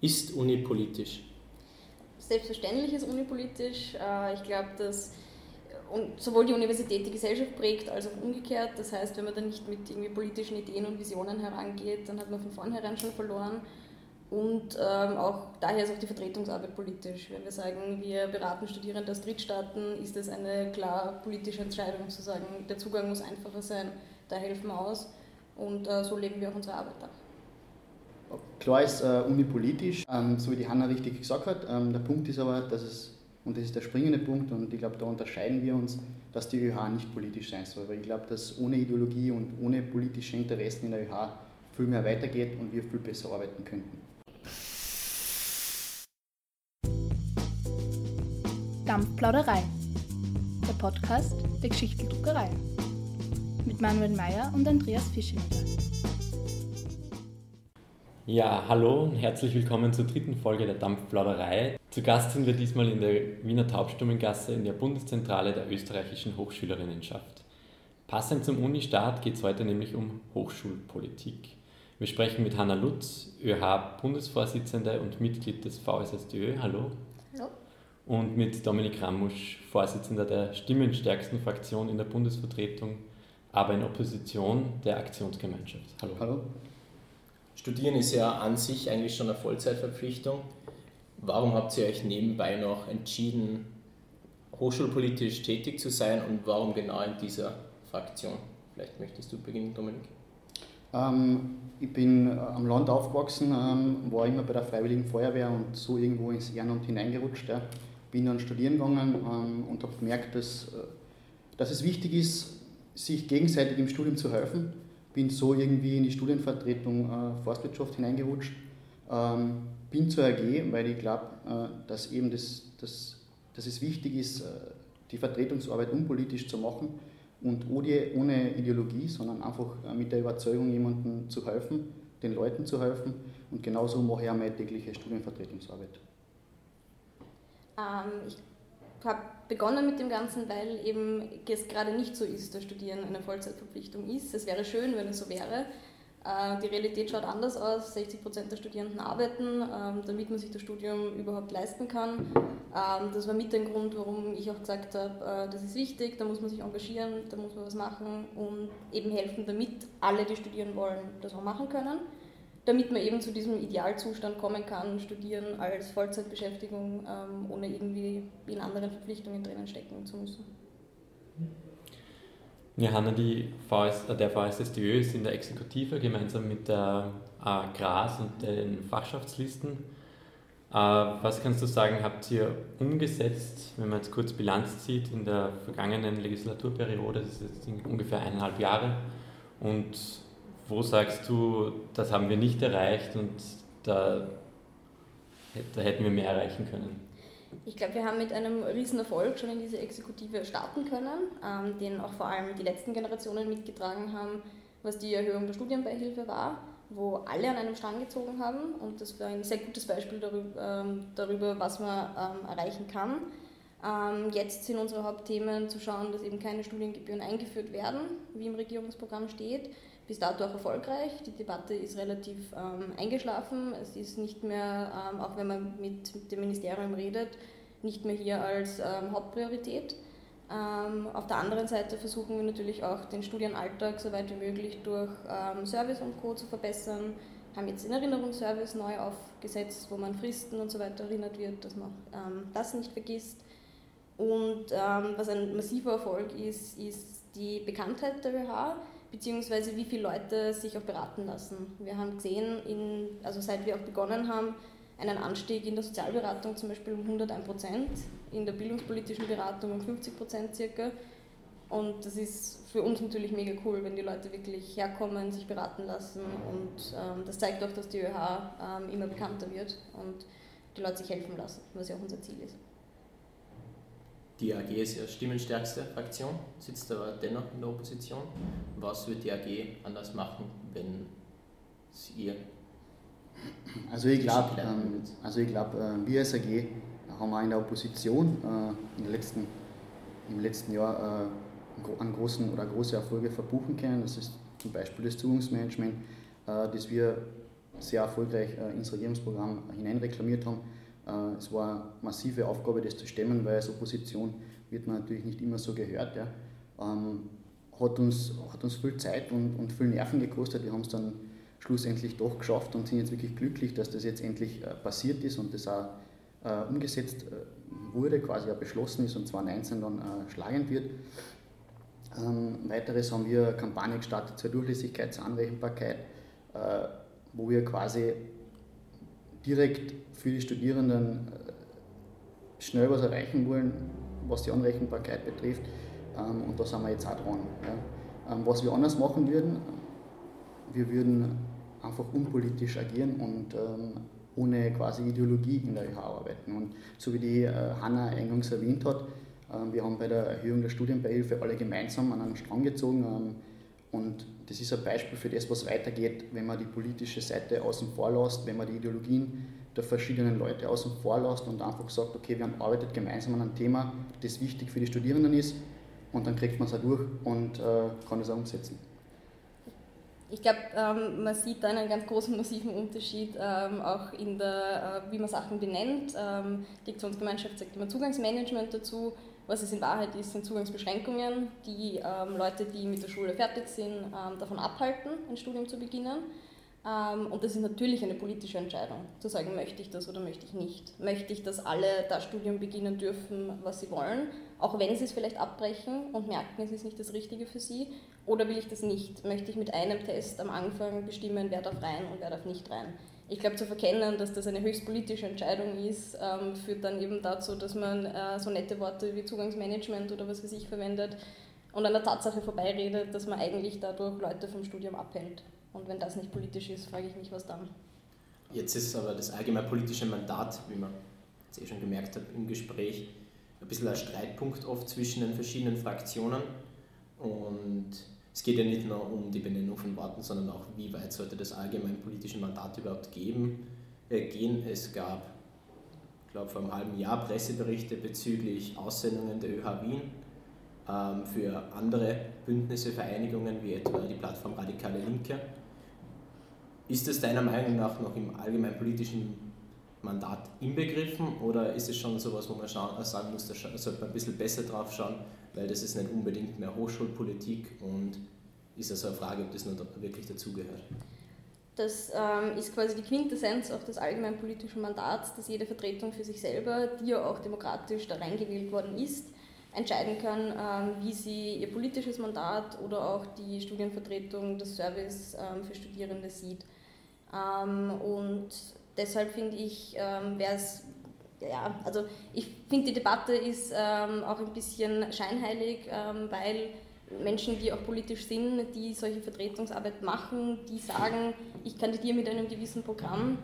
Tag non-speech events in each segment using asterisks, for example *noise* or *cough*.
Ist Uni politisch? Selbstverständlich ist Uni politisch. Äh, ich glaube, dass sowohl die Universität die Gesellschaft prägt, als auch umgekehrt. Das heißt, wenn man dann nicht mit irgendwie politischen Ideen und Visionen herangeht, dann hat man von vornherein schon verloren. Und ähm, auch daher ist auch die Vertretungsarbeit politisch. Wenn wir sagen, wir beraten Studierende aus Drittstaaten, ist das eine klar politische Entscheidung zu sagen, der Zugang muss einfacher sein, da helfen wir aus. Und äh, so legen wir auch unsere Arbeit ab. Klar ist äh, unipolitisch, ähm, so wie die Hanna richtig gesagt hat. Ähm, der Punkt ist aber, dass es, und das ist der springende Punkt, und ich glaube, da unterscheiden wir uns, dass die ÖH nicht politisch sein soll. Weil ich glaube, dass ohne Ideologie und ohne politische Interessen in der ÖH viel mehr weitergeht und wir viel besser arbeiten könnten. Dampfplauderei, der Podcast der Geschichteldruckerei mit Manuel Mayer und Andreas Fischenegger. Ja, hallo und herzlich willkommen zur dritten Folge der Dampfplauderei. Zu Gast sind wir diesmal in der Wiener Taubstummengasse in der Bundeszentrale der österreichischen Hochschülerinnenschaft. Passend zum Unistart geht es heute nämlich um Hochschulpolitik. Wir sprechen mit Hanna Lutz, ÖH-Bundesvorsitzende und Mitglied des VSSDÖ. Hallo. Hallo. Und mit Dominik Ramusch, Vorsitzender der stimmenstärksten Fraktion in der Bundesvertretung, aber in Opposition der Aktionsgemeinschaft. Hallo. Hallo. Studieren ist ja an sich eigentlich schon eine Vollzeitverpflichtung. Warum habt ihr euch nebenbei noch entschieden, hochschulpolitisch tätig zu sein und warum genau in dieser Fraktion? Vielleicht möchtest du beginnen, Dominik. Ähm, ich bin äh, am Land aufgewachsen, ähm, war immer bei der Freiwilligen Feuerwehr und so irgendwo ins Ehrenamt hineingerutscht. Ja. Bin dann studieren gegangen ähm, und habe gemerkt, dass, äh, dass es wichtig ist, sich gegenseitig im Studium zu helfen bin so irgendwie in die Studienvertretung äh, Forstwirtschaft hineingerutscht. Ähm, bin zur AG, weil ich glaube, äh, dass das, das, dass es wichtig ist, äh, die Vertretungsarbeit unpolitisch zu machen und ohne, ohne Ideologie, sondern einfach äh, mit der Überzeugung, jemandem zu helfen, den Leuten zu helfen. Und genauso mache ich auch meine tägliche Studienvertretungsarbeit. Ähm, ich habe begonnen mit dem Ganzen, weil eben es gerade nicht so ist, dass Studieren eine Vollzeitverpflichtung ist. Es wäre schön, wenn es so wäre. Äh, die Realität schaut anders aus. 60 Prozent der Studierenden arbeiten, ähm, damit man sich das Studium überhaupt leisten kann. Ähm, das war mit dem Grund, warum ich auch gesagt habe, äh, das ist wichtig, da muss man sich engagieren, da muss man was machen und eben helfen, damit alle, die studieren wollen, das auch machen können damit man eben zu diesem Idealzustand kommen kann, studieren als Vollzeitbeschäftigung, ähm, ohne irgendwie in anderen Verpflichtungen drinnen stecken zu müssen. Ja, Hanna, die VS, äh, der VSSDÖ ist in der Exekutive gemeinsam mit der äh, GRAS und den Fachschaftslisten. Äh, was kannst du sagen, habt ihr umgesetzt, wenn man jetzt kurz Bilanz zieht, in der vergangenen Legislaturperiode, das ist jetzt ungefähr eineinhalb Jahre, und wo sagst du, das haben wir nicht erreicht und da, da hätten wir mehr erreichen können? Ich glaube, wir haben mit einem riesen Erfolg schon in diese Exekutive starten können, ähm, den auch vor allem die letzten Generationen mitgetragen haben, was die Erhöhung der Studienbeihilfe war, wo alle an einem Strang gezogen haben und das war ein sehr gutes Beispiel darüber, ähm, darüber was man ähm, erreichen kann. Ähm, jetzt sind unsere Hauptthemen zu schauen, dass eben keine Studiengebühren eingeführt werden, wie im Regierungsprogramm steht, bis dato auch erfolgreich. Die Debatte ist relativ ähm, eingeschlafen. Es ist nicht mehr, ähm, auch wenn man mit, mit, dem Ministerium redet, nicht mehr hier als ähm, Hauptpriorität. Ähm, auf der anderen Seite versuchen wir natürlich auch den Studienalltag so weit wie möglich durch ähm, Service und Co. zu verbessern. Haben jetzt den Erinnerungsservice neu aufgesetzt, wo man Fristen und so weiter erinnert wird, dass man ähm, das nicht vergisst. Und was ein massiver Erfolg ist, ist die Bekanntheit der ÖH beziehungsweise wie viele Leute sich auch beraten lassen. Wir haben gesehen, in, also seit wir auch begonnen haben, einen Anstieg in der Sozialberatung zum Beispiel um 101 Prozent, in der bildungspolitischen Beratung um 50 Prozent circa. Und das ist für uns natürlich mega cool, wenn die Leute wirklich herkommen, sich beraten lassen. Und ähm, das zeigt auch, dass die ÖH ähm, immer bekannter wird und die Leute sich helfen lassen, was ja auch unser Ziel ist. Die AG ist ja stimmenstärkste Fraktion, sitzt aber dennoch in der Opposition. Was wird die AG anders machen, wenn es ihr also ich glaube, ähm, also glaub, äh, wir als AG haben auch in der Opposition äh, in letzten, im letzten Jahr äh, einen großen oder große Erfolge verbuchen können. Das ist zum Beispiel das Zugangsmanagement, äh, das wir sehr erfolgreich ins Regierungsprogramm hineinreklamiert haben. Es war eine massive Aufgabe, das zu stemmen, weil als Opposition wird man natürlich nicht immer so gehört. Ja. Ähm, hat, uns, hat uns viel Zeit und, und viel Nerven gekostet. Wir haben es dann schlussendlich doch geschafft und sind jetzt wirklich glücklich, dass das jetzt endlich äh, passiert ist und das auch äh, umgesetzt äh, wurde, quasi auch beschlossen ist und 2019 dann äh, schlagend wird. Ähm, weiteres haben wir eine Kampagne gestartet zur Durchlässigkeit, zur Anrechenbarkeit, äh, wo wir quasi direkt für die Studierenden äh, schnell was erreichen wollen, was die Anrechenbarkeit betrifft. Ähm, und da sind wir jetzt auch dran. Ähm, was wir anders machen würden, wir würden einfach unpolitisch agieren und ähm, ohne quasi Ideologie in der ÖH arbeiten. Und so wie die äh, Hanna eingangs erwähnt hat, wir haben bei der Erhöhung der Studienbeihilfe alle gemeinsam an einen Strang gezogen. Das ist ein Beispiel für das, was weitergeht, wenn man die politische Seite außen vor lässt, wenn man die Ideologien der verschiedenen Leute außen vor lässt und einfach sagt, okay, wir arbeitet gemeinsam an einem Thema, das wichtig für die Studierenden ist und dann kriegt man es auch durch und äh, kann es auch umsetzen. Ich glaube, ähm, man sieht da einen ganz großen, massiven Unterschied, ähm, auch in der, äh, wie man Sachen benennt. Ähm, die Aktionsgemeinschaft sagt immer Zugangsmanagement dazu. Was es in Wahrheit ist, sind Zugangsbeschränkungen, die ähm, Leute, die mit der Schule fertig sind, ähm, davon abhalten, ein Studium zu beginnen. Ähm, und das ist natürlich eine politische Entscheidung, zu sagen, möchte ich das oder möchte ich nicht. Möchte ich, dass alle das Studium beginnen dürfen, was sie wollen, auch wenn sie es vielleicht abbrechen und merken, es ist nicht das Richtige für sie, oder will ich das nicht? Möchte ich mit einem Test am Anfang bestimmen, wer darf rein und wer darf nicht rein? Ich glaube, zu verkennen, dass das eine höchst politische Entscheidung ist, ähm, führt dann eben dazu, dass man äh, so nette Worte wie Zugangsmanagement oder was weiß ich verwendet und an der Tatsache vorbeiredet, dass man eigentlich dadurch Leute vom Studium abhält. Und wenn das nicht politisch ist, frage ich mich, was dann. Jetzt ist aber das allgemeinpolitische Mandat, wie man jetzt eh schon gemerkt hat im Gespräch, ein bisschen ein Streitpunkt oft zwischen den verschiedenen Fraktionen. Und es geht ja nicht nur um die Benennung von Worten, sondern auch, wie weit sollte das allgemeinpolitische Mandat überhaupt geben, äh, gehen. Es gab, ich glaube, vor einem halben Jahr Presseberichte bezüglich Aussendungen der ÖH Wien ähm, für andere Bündnisse, Vereinigungen wie etwa die Plattform Radikale Linke ist es deiner Meinung nach noch im allgemeinpolitischen Mandat inbegriffen oder ist es schon sowas, wo man schauen, äh, sagen muss, da sollte man ein bisschen besser drauf schauen, weil das ist nicht unbedingt mehr Hochschulpolitik und ist also eine Frage, ob das noch wirklich dazugehört. Das ähm, ist quasi die Quintessenz auch des allgemeinpolitischen Mandats, dass jede Vertretung für sich selber, die ja auch demokratisch da reingewählt worden ist, entscheiden kann, ähm, wie sie ihr politisches Mandat oder auch die Studienvertretung, das Service ähm, für Studierende sieht. Ähm, und deshalb finde ich, ähm, wäre es, ja, also ich finde, die Debatte ist ähm, auch ein bisschen scheinheilig, ähm, weil Menschen, die auch politisch sind, die solche Vertretungsarbeit machen, die sagen, ich kandidiere mit einem gewissen Programm,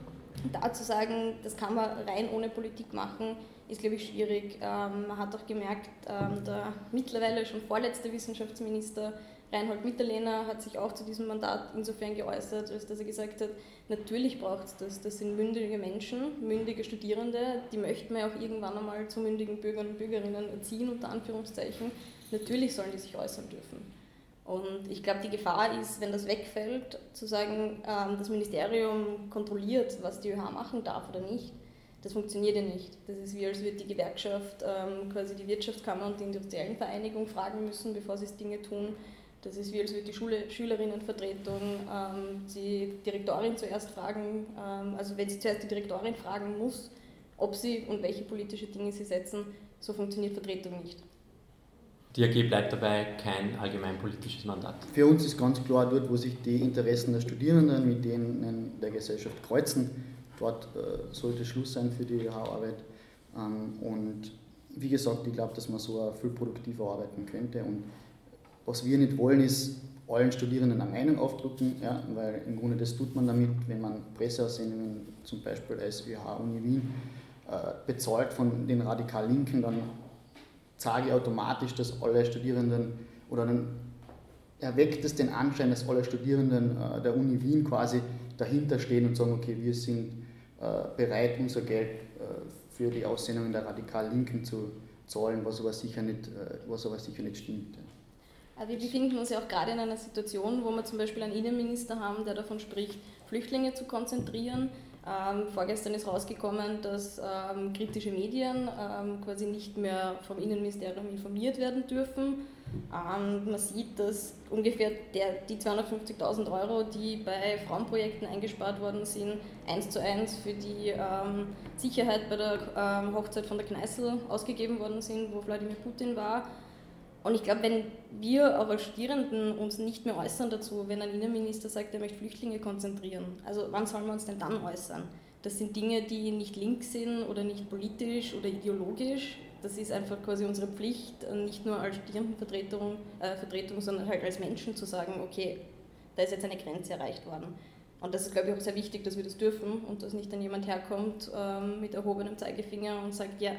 da zu sagen, das kann man rein ohne Politik machen, ist, glaube ich, schwierig. Ähm, man hat auch gemerkt, ähm, der mittlerweile schon vorletzte Wissenschaftsminister Reinhold Mitterlehner hat sich auch zu diesem Mandat insofern geäußert, als dass er gesagt hat, natürlich braucht es das. Das sind mündige Menschen, mündige Studierende, die möchten wir auch irgendwann einmal zu mündigen Bürgern und Bürgerinnen erziehen, unter Anführungszeichen. Natürlich sollen die sich äußern dürfen. Und ich glaube, die Gefahr ist, wenn das wegfällt, zu sagen, ähm, das Ministerium kontrolliert, was die ÖH machen darf oder nicht. Das funktioniert ja nicht. Das ist wie, als würde die Gewerkschaft ähm, quasi die Wirtschaftskammer und die industriellen Vereinigung fragen müssen, bevor sie Dinge tun. Das ist wie, als würde die Schule, Schülerinnenvertretung ähm, die Direktorin zuerst fragen, ähm, also wenn sie zuerst die Direktorin fragen muss, ob sie und welche politische Dinge sie setzen, so funktioniert Vertretung nicht. Die AG bleibt dabei kein allgemeinpolitisches Mandat. Für uns ist ganz klar, dort, wo sich die Interessen der Studierenden mit denen der Gesellschaft kreuzen, dort äh, sollte Schluss sein für die Arbeit. Ähm, und wie gesagt, ich glaube, dass man so viel produktiver arbeiten könnte. Und was wir nicht wollen, ist allen Studierenden eine Meinung aufdrücken, ja, weil im Grunde das tut man damit, wenn man Presseaussendungen zum Beispiel als ÖH Uni Wien äh, bezahlt von den radikal Linken, dann sage ich automatisch, dass alle Studierenden oder dann erweckt es den Anschein, dass alle Studierenden äh, der Uni Wien quasi dahinter stehen und sagen, okay, wir sind äh, bereit, unser Geld äh, für die Aussendungen der radikal Linken zu zahlen, was aber sicher nicht, äh, was aber sicher nicht stimmt. Wir befinden uns ja auch gerade in einer Situation, wo wir zum Beispiel einen Innenminister haben, der davon spricht, Flüchtlinge zu konzentrieren. Ähm, vorgestern ist rausgekommen, dass ähm, kritische Medien ähm, quasi nicht mehr vom Innenministerium informiert werden dürfen. Ähm, man sieht, dass ungefähr der, die 250.000 Euro, die bei Frauenprojekten eingespart worden sind, eins zu eins für die ähm, Sicherheit bei der ähm, Hochzeit von der Kneißl ausgegeben worden sind, wo Wladimir Putin war. Und ich glaube, wenn wir auch als Studierenden uns nicht mehr äußern dazu, wenn ein Innenminister sagt, er möchte Flüchtlinge konzentrieren, also wann sollen wir uns denn dann äußern? Das sind Dinge, die nicht links sind oder nicht politisch oder ideologisch. Das ist einfach quasi unsere Pflicht, nicht nur als Studierendenvertretung, äh, Vertretung, sondern halt als Menschen zu sagen, okay, da ist jetzt eine Grenze erreicht worden. Und das ist, glaube ich, auch sehr wichtig, dass wir das dürfen und dass nicht dann jemand herkommt ähm, mit erhobenem Zeigefinger und sagt, ja,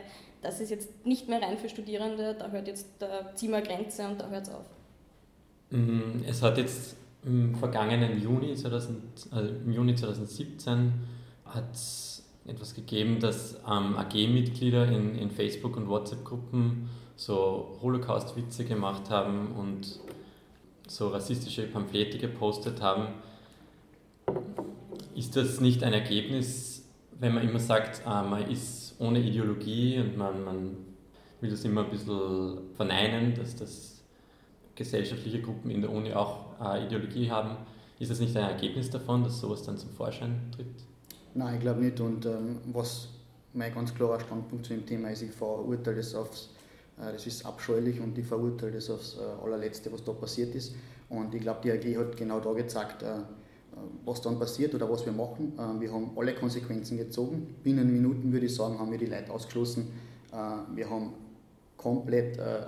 das ist jetzt nicht mehr rein für Studierende, da hört jetzt, ziehen wir Grenze und da hört es auf. Mhm, es hat jetzt im vergangenen Juni, 2000, also im Juni 2017 hat etwas gegeben, dass ähm, AG-Mitglieder in, in Facebook- und WhatsApp-Gruppen so Holocaust-Witze gemacht haben und so rassistische Pamphlete gepostet haben. Ist das nicht ein Ergebnis, wenn man immer sagt, äh, man ist ohne Ideologie und man, man will das immer ein bisschen verneinen, dass das gesellschaftliche Gruppen in der Uni auch äh, Ideologie haben? Ist das nicht ein Ergebnis davon, dass sowas dann zum Vorschein tritt? Nein, ich glaube nicht. Und ähm, was mein ganz klarer Standpunkt zu dem Thema ist, ich verurteile das aufs, äh, das ist abscheulich und ich verurteile das aufs äh, allerletzte, was da passiert ist. Und ich glaube, die AG hat genau da gezeigt, äh, was dann passiert oder was wir machen. Äh, wir haben alle Konsequenzen gezogen. Binnen Minuten würde ich sagen, haben wir die Leute ausgeschlossen. Äh, wir haben komplett äh,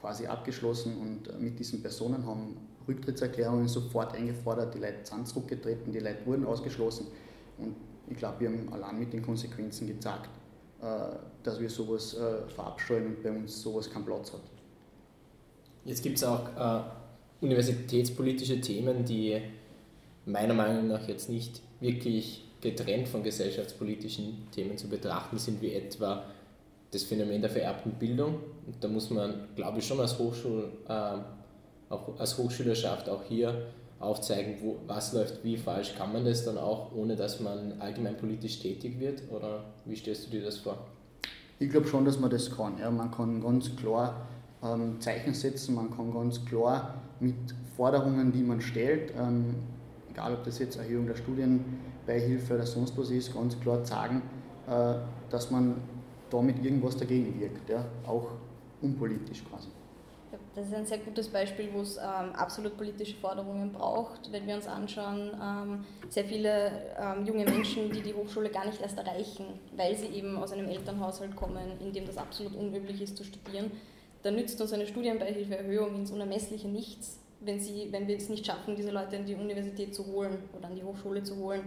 quasi abgeschlossen und mit diesen Personen haben Rücktrittserklärungen sofort eingefordert. Die Leute sind zurückgetreten, die Leute wurden ausgeschlossen. Und ich glaube, wir haben allein mit den Konsequenzen gezeigt, dass wir sowas verabscheuen und bei uns sowas keinen Platz hat. Jetzt gibt es auch äh, universitätspolitische Themen, die meiner Meinung nach jetzt nicht wirklich getrennt von gesellschaftspolitischen Themen zu betrachten sind, wie etwa das Phänomen der vererbten Bildung. Und da muss man, glaube ich, schon als, Hochschul, äh, auch als Hochschülerschaft auch hier aufzeigen, wo, was läuft wie falsch. Kann man das dann auch, ohne dass man allgemein politisch tätig wird? Oder wie stellst du dir das vor? Ich glaube schon, dass man das kann. Ja, man kann ganz klar ähm, Zeichen setzen, man kann ganz klar mit Forderungen, die man stellt, ähm, egal ob das jetzt Erhöhung der Studienbeihilfe oder sonst was ist, ganz klar sagen, äh, dass man damit irgendwas dagegen wirkt, ja? auch unpolitisch quasi. Das ist ein sehr gutes Beispiel, wo es ähm, absolut politische Forderungen braucht. Wenn wir uns anschauen, ähm, sehr viele ähm, junge Menschen, die die Hochschule gar nicht erst erreichen, weil sie eben aus einem Elternhaushalt kommen, in dem das absolut unüblich ist zu studieren, dann nützt uns eine Studienbeihilfeerhöhung ins Unermessliche nichts, wenn, sie, wenn wir es nicht schaffen, diese Leute an die Universität zu holen oder an die Hochschule zu holen.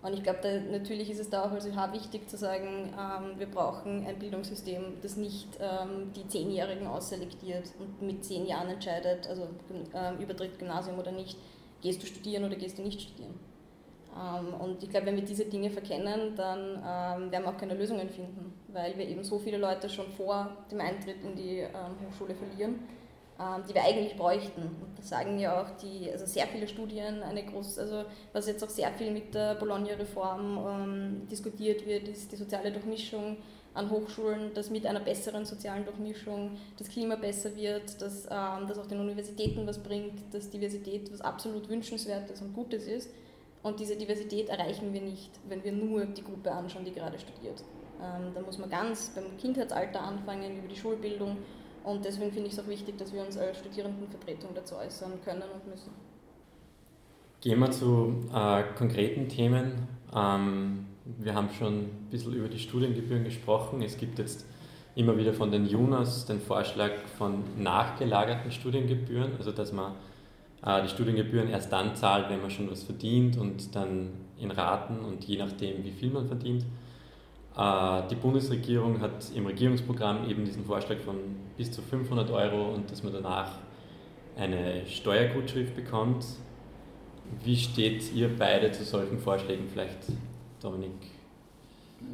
Und ich glaube, natürlich ist es da auch als ÖH wichtig zu sagen, ähm, wir brauchen ein Bildungssystem, das nicht ähm, die Zehnjährigen ausselektiert und mit zehn Jahren entscheidet, also ähm, übertritt Gymnasium oder nicht, gehst du studieren oder gehst du nicht studieren. Ähm, und ich glaube, wenn wir diese Dinge verkennen, dann ähm, werden wir auch keine Lösungen finden, weil wir eben so viele Leute schon vor dem Eintritt in die ähm, Hochschule verlieren die wir eigentlich bräuchten. Das sagen ja auch die, also sehr viele Studien, eine große, also was jetzt auch sehr viel mit der Bologna-Reform ähm, diskutiert wird, ist die soziale Durchmischung an Hochschulen, dass mit einer besseren sozialen Durchmischung das Klima besser wird, dass ähm, das auch den Universitäten was bringt, dass Diversität was absolut wünschenswertes und Gutes ist. Und diese Diversität erreichen wir nicht, wenn wir nur die Gruppe anschauen, die gerade studiert. Ähm, da muss man ganz beim Kindheitsalter anfangen, über die Schulbildung und deswegen finde ich es auch wichtig, dass wir uns als Studierendenvertretung dazu äußern können und müssen. Gehen wir zu äh, konkreten Themen. Ähm, wir haben schon ein bisschen über die Studiengebühren gesprochen. Es gibt jetzt immer wieder von den JUNAS den Vorschlag von nachgelagerten Studiengebühren, also dass man äh, die Studiengebühren erst dann zahlt, wenn man schon was verdient und dann in Raten und je nachdem, wie viel man verdient. Äh, die Bundesregierung hat im Regierungsprogramm eben diesen Vorschlag von bis zu 500 Euro und dass man danach eine Steuergutschrift bekommt. Wie steht ihr beide zu solchen Vorschlägen vielleicht, Dominik?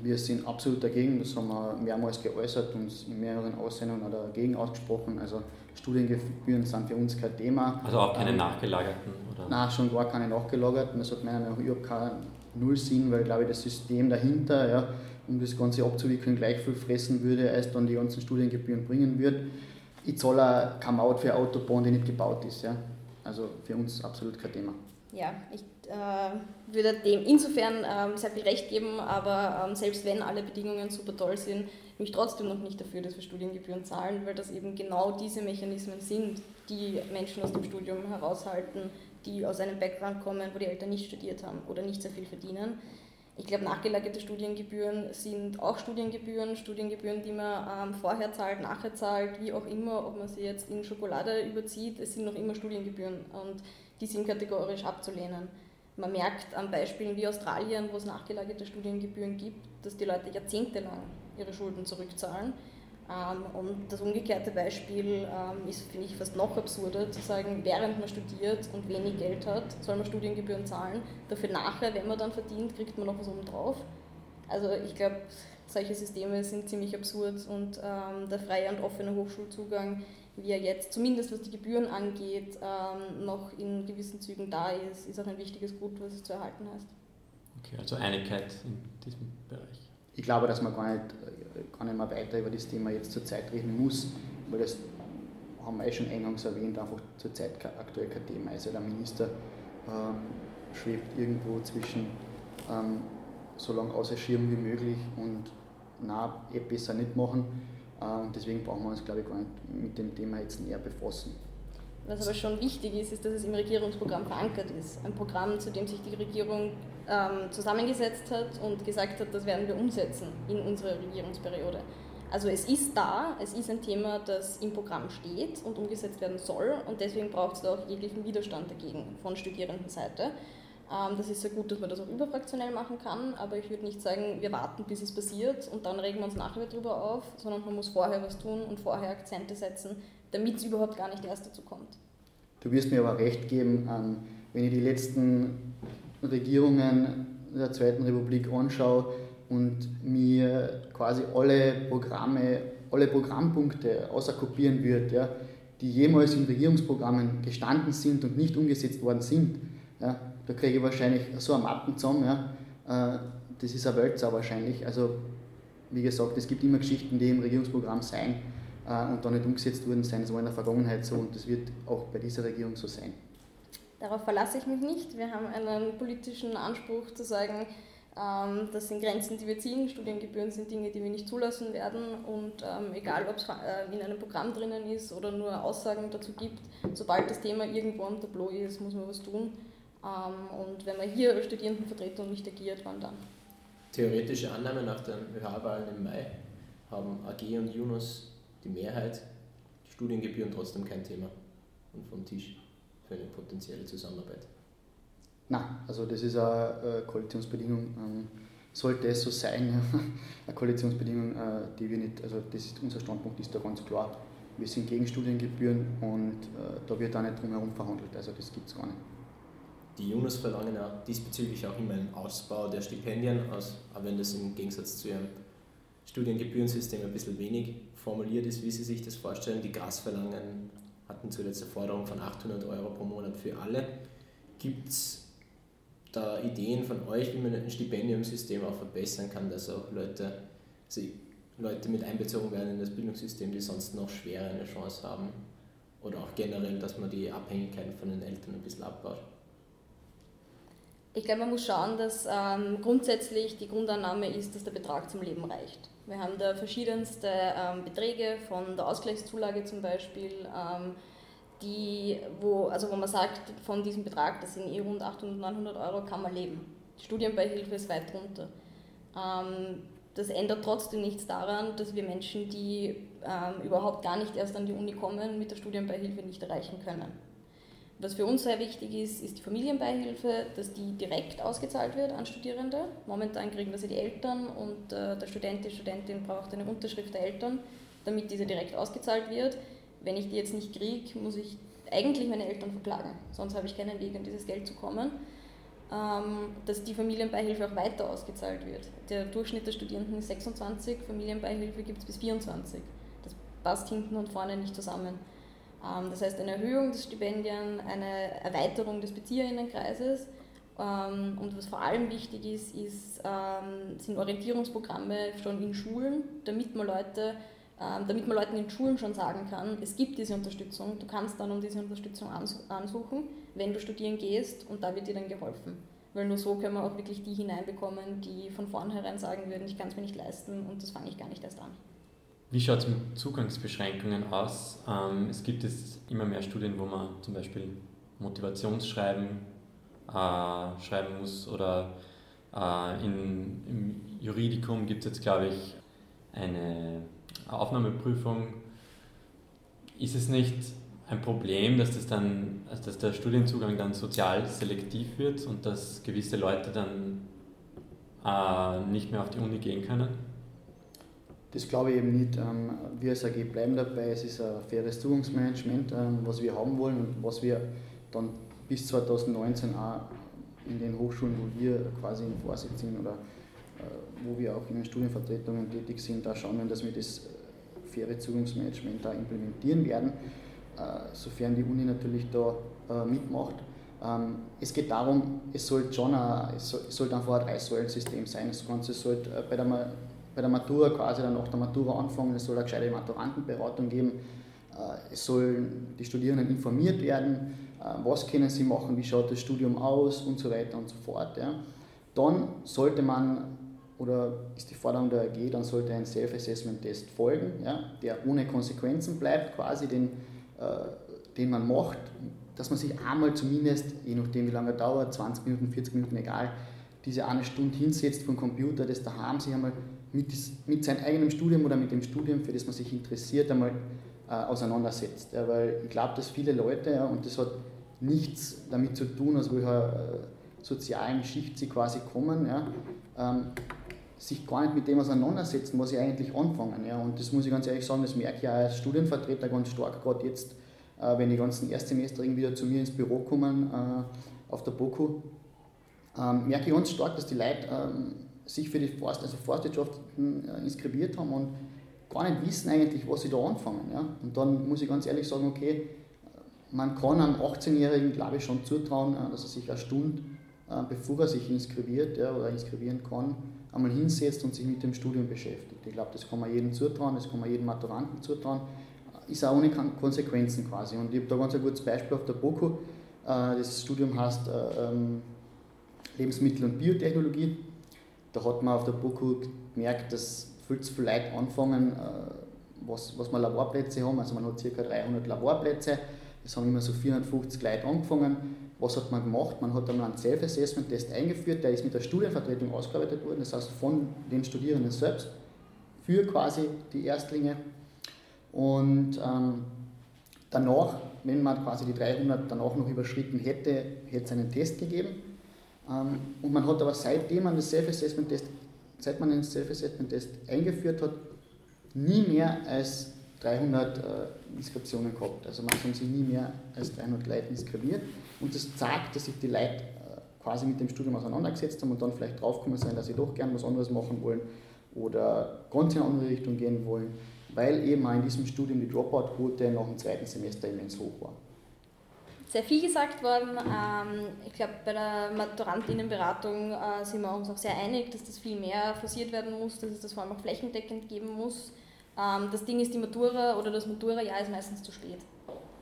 wir sind absolut dagegen, das haben wir mehrmals geäußert, und in mehreren Aussendungen dagegen ausgesprochen. Also Studiengebühren sind für uns kein Thema. Also auch keine ähm, nachgelagerten? Oder? Nein, schon gar keine nachgelagerten. Das hat meiner Meinung nach überhaupt keinen Nullsinn, weil glaube ich das System dahinter, ja, um das Ganze abzuwickeln, gleich viel fressen würde, als dann die ganzen Studiengebühren bringen würde. Ich zahle auch keine Maut für eine Autobahn, die nicht gebaut ist. Ja. Also für uns absolut kein Thema. Ja, ich äh, würde dem insofern ähm, sehr viel Recht geben, aber ähm, selbst wenn alle Bedingungen super toll sind, bin ich trotzdem noch nicht dafür, dass wir Studiengebühren zahlen, weil das eben genau diese Mechanismen sind, die Menschen aus dem Studium heraushalten, die aus einem Background kommen, wo die Eltern nicht studiert haben oder nicht sehr viel verdienen. Ich glaube, nachgelagerte Studiengebühren sind auch Studiengebühren, Studiengebühren, die man ähm, vorher zahlt, nachher zahlt, wie auch immer, ob man sie jetzt in Schokolade überzieht, es sind noch immer Studiengebühren und die sind kategorisch abzulehnen. Man merkt an Beispielen wie Australien, wo es nachgelagerte Studiengebühren gibt, dass die Leute jahrzehntelang ihre Schulden zurückzahlen. Ähm, und das umgekehrte Beispiel ähm, ist, finde ich, fast noch absurder, zu sagen, während man studiert und wenig Geld hat, soll man Studiengebühren zahlen. Dafür nachher, wenn man dann verdient, kriegt man noch was obendrauf. Also ich glaube, solche Systeme sind ziemlich absurd und ähm, der freie und offene Hochschulzugang wie er jetzt, zumindest was die Gebühren angeht, ähm, noch in gewissen Zügen da ist, ist auch ein wichtiges Gut, was es zu erhalten heißt. Okay, also Einigkeit in diesem Bereich. Ich glaube, dass man gar nicht, gar nicht mehr weiter über das Thema jetzt zur Zeit reden muss, weil das haben wir eh schon eingangs erwähnt, einfach zurzeit aktuell kein Thema ist. Also der Minister ähm, schwebt irgendwo zwischen ähm, so lange außer Schirm wie möglich und na, eh besser nicht machen ähm, deswegen brauchen wir uns, glaube ich, gar nicht mit dem Thema jetzt näher befassen. Was aber schon wichtig ist, ist, dass es im Regierungsprogramm verankert ist. Ein Programm, zu dem sich die Regierung ähm, zusammengesetzt hat und gesagt hat, das werden wir umsetzen in unserer Regierungsperiode. Also es ist da, es ist ein Thema, das im Programm steht und umgesetzt werden soll und deswegen braucht es auch jeglichen Widerstand dagegen von Studierendenseite. Ähm, das ist sehr gut, dass man das auch überfraktionell machen kann, aber ich würde nicht sagen, wir warten, bis es passiert und dann regen wir uns nachher darüber auf, sondern man muss vorher was tun und vorher Akzente setzen, damit es überhaupt gar nicht erst dazu kommt. Du wirst mir aber recht geben, ähm, wenn ich die letzten Regierungen der Zweiten Republik anschaue und mir quasi alle Programme, alle Programmpunkte außer kopieren würde, ja, die jemals in Regierungsprogrammen gestanden sind und nicht umgesetzt worden sind, ja, da kriege ich wahrscheinlich so eine Mappen zusammen. Ja. Äh, das ist eine Wölzer wahrscheinlich. Also, wie gesagt, es gibt immer Geschichten, die im Regierungsprogramm sein äh, und dann nicht umgesetzt worden sein. Das war in der Vergangenheit so und das wird auch bei dieser Regierung so sein. Darauf verlasse ich mich nicht. Wir haben einen politischen Anspruch zu sagen, ähm, das sind Grenzen, die wir ziehen. Studiengebühren sind Dinge, die wir nicht zulassen werden. Und ähm, egal, ob es äh, in einem Programm drinnen ist oder nur Aussagen dazu gibt, sobald das Thema irgendwo am Tableau ist, muss man was tun. Ähm, und wenn man hier Studierendenvertretung nicht agiert, wann dann? Theoretische Annahme nach den ÖH-Wahlen im Mai haben AG und Yunus die Mehrheit, die Studiengebühren trotzdem kein Thema und vom Tisch für eine potenzielle Zusammenarbeit. Nein, also das ist eine Koalitionsbedingung. Ähm, sollte es so sein, *laughs* eine Koalitionsbedingung, äh, die wir nicht, also das ist, unser Standpunkt ist da ganz klar. Wir sind gegen Studiengebühren und äh, da wird auch nicht drum herum verhandelt, also das gibt es gar nicht. Die Jungs verlangen ja diesbezüglich auch immer einen Ausbau der Stipendien, aus, auch wenn das im Gegensatz zu ihrem Studiengebührensystem ein bisschen wenig formuliert ist, wie sie sich das vorstellen. Die GRAS verlangen, hatten zuletzt eine Forderung von 800 Euro pro Monat für alle. Gibt es da Ideen von euch, wie man ein Stipendiumssystem auch verbessern kann, dass auch Leute, also Leute mit einbezogen werden in das Bildungssystem, die sonst noch schwerer eine Chance haben? Oder auch generell, dass man die Abhängigkeit von den Eltern ein bisschen abbaut? Ich glaube, man muss schauen, dass ähm, grundsätzlich die Grundannahme ist, dass der Betrag zum Leben reicht. Wir haben da verschiedenste ähm, Beträge von der Ausgleichszulage zum Beispiel, ähm, die, wo, also wo man sagt, von diesem Betrag, das sind eh rund 800, 900 Euro, kann man leben. Die Studienbeihilfe ist weit drunter. Ähm, das ändert trotzdem nichts daran, dass wir Menschen, die ähm, überhaupt gar nicht erst an die Uni kommen, mit der Studienbeihilfe nicht erreichen können. Was für uns sehr wichtig ist, ist die Familienbeihilfe, dass die direkt ausgezahlt wird an Studierende. Momentan kriegen das ja die Eltern und äh, der Student, die Studentin braucht eine Unterschrift der Eltern, damit diese direkt ausgezahlt wird. Wenn ich die jetzt nicht kriege, muss ich eigentlich meine Eltern verklagen, sonst habe ich keinen Weg, an dieses Geld zu kommen. ähm, dass die Familienbeihilfe auch weiter ausgezahlt wird. Der Durchschnitt der Studierenden ist 26, Familienbeihilfe gibt es bis 24. Das passt hinten und vorne nicht zusammen. Ähm, das heißt, eine Erhöhung des Stipendien, eine Erweiterung des Bezieherinnenkreises ähm, und was vor allem wichtig ist, ist sind Orientierungsprogramme schon in Schulen, damit man Leute damit man Leuten in Schulen schon sagen kann, es gibt diese Unterstützung, du kannst dann um diese Unterstützung ansuchen wenn du studieren gehst und da wird dir dann geholfen. Weil nur so können wir auch wirklich die hineinbekommen, die von vornherein sagen würden, ich kann es mir nicht leisten und das fange ich gar nicht erst an. Wie schaut es mit Zugangsbeschränkungen aus? Ähm, es gibt jetzt immer mehr Studien, wo man zum Beispiel Motivationsschreiben äh, schreiben muss oder äh, in, im Juridikum gibt es jetzt, glaube ich, eine Aufnahmeprüfung. Ist es nicht ein Problem, dass, das dann, dass der Studienzugang dann sozial selektiv wird und dass gewisse Leute dann äh, nicht mehr auf die Uni gehen können? Das glaube ich eben nicht. Wir als AG bleiben dabei, es ist ein faires Zugangsmanagement, ähm, was wir haben wollen und was wir dann bis 2019 auch in den Hochschulen, wo wir quasi im Vorsitz sind oder äh, wo wir auch in den Studienvertretungen tätig sind, da schauen wir, dass wir das äh, faire Zugangsmanagement da implementieren werden. Äh, sofern die Uni natürlich da mitmacht. Ähm, es geht darum, es sollte schon ein, es sollte einfach ein Drei-Säulen-System sein. Das Ganze sollte bei der, bei der Matura quasi dann nach der Matura anfangen, es soll eine gescheite Maturantenberatung geben, es sollen die Studierenden informiert werden, was können sie machen, wie schaut das Studium aus und so weiter und so fort. Ja. Dann sollte man, oder ist die Forderung der AG, dann sollte ein Self-Assessment-Test folgen, ja, der ohne Konsequenzen bleibt, quasi den äh, den man macht, dass man sich einmal zumindest, je nachdem wie lange er dauert, 20 Minuten, 40 Minuten, egal, diese eine Stunde hinsetzt vom Computer, das daheim sich einmal mit, mit seinem eigenen Studium oder mit dem Studium, für das man sich interessiert, einmal äh, auseinandersetzt. Ja, weil ich glaube, dass viele Leute, ja, und das hat nichts damit zu tun, aus welcher äh, sozialen Schicht sie quasi kommen, ja, ähm, sich gar nicht mit dem auseinandersetzen, was sie eigentlich anfangen. Ja. Und das muss ich ganz ehrlich sagen, das merke ich auch als Studienvertreter ganz stark, gerade jetzt, äh, wenn die ganzen Erstsemesterigen wieder zu mir ins Büro kommen, äh, auf der BOKU, ähm, merke ich ganz stark, dass die Leute ähm, sich für die Forst, also Forstwirtschaften äh, inskribiert haben und gar nicht wissen eigentlich, was sie da anfangen. Ja. Und dann muss ich ganz ehrlich sagen, okay, man kann einem 18-Jährigen, glaube ich, schon zutrauen, äh, dass er sich eine Stunde, äh, bevor er sich inskribiert ja, oder inskribieren kann, einmal hinsetzt und sich mit dem Studium beschäftigt. Ich glaube, das kann man jedem zutrauen, das kann man jedem Maturanten zutrauen. Ist auch ohne Konsequenzen quasi. Und ich habe da ganz ein gutes Beispiel auf der BOKU. Das Studium heißt äh, ähm, Lebensmittel- und Biotechnologie. Da hat man auf der BOKU gemerkt, dass viel zu viele Leute anfangen, äh, was, was wir Laborplätze haben. Also man hat ca. 300 Laborplätze. Es haben immer so 450 Leute angefangen was hat man gemacht? Man hat einmal einen Self-Assessment-Test eingeführt, der ist mit der Studienvertretung ausgearbeitet worden, das heißt von den Studierenden selbst für quasi die Erstlinge. Und ähm, danach, wenn man quasi die 300 danach noch überschritten hätte, hätte es einen Test gegeben. Ähm, und man hat aber seitdem man das Self-Assessment-Test, seit man den Self-Assessment-Test eingeführt hat, nie mehr als 300 äh, Inskriptionen gehabt. Also man haben sich nie mehr als 300 Leute inskribiert. Und das zeigt, dass sich die Leute äh, quasi mit dem Studium auseinandergesetzt haben und dann vielleicht draufgekommen sind, dass sie doch gern was anderes machen wollen oder ganz in eine andere Richtung gehen wollen, weil eben auch in diesem Studium die Dropout-Quote nach dem zweiten Semester immens hoch war. Sehr viel gesagt worden. Ähm, ich glaube, bei der Maturantinnenberatung äh, sind wir uns auch sehr einig, dass das viel mehr forciert werden muss, dass es das vor allem auch flächendeckend geben muss. Ähm, das Ding ist, die Matura oder das Matura-Jahr ist meistens zu spät.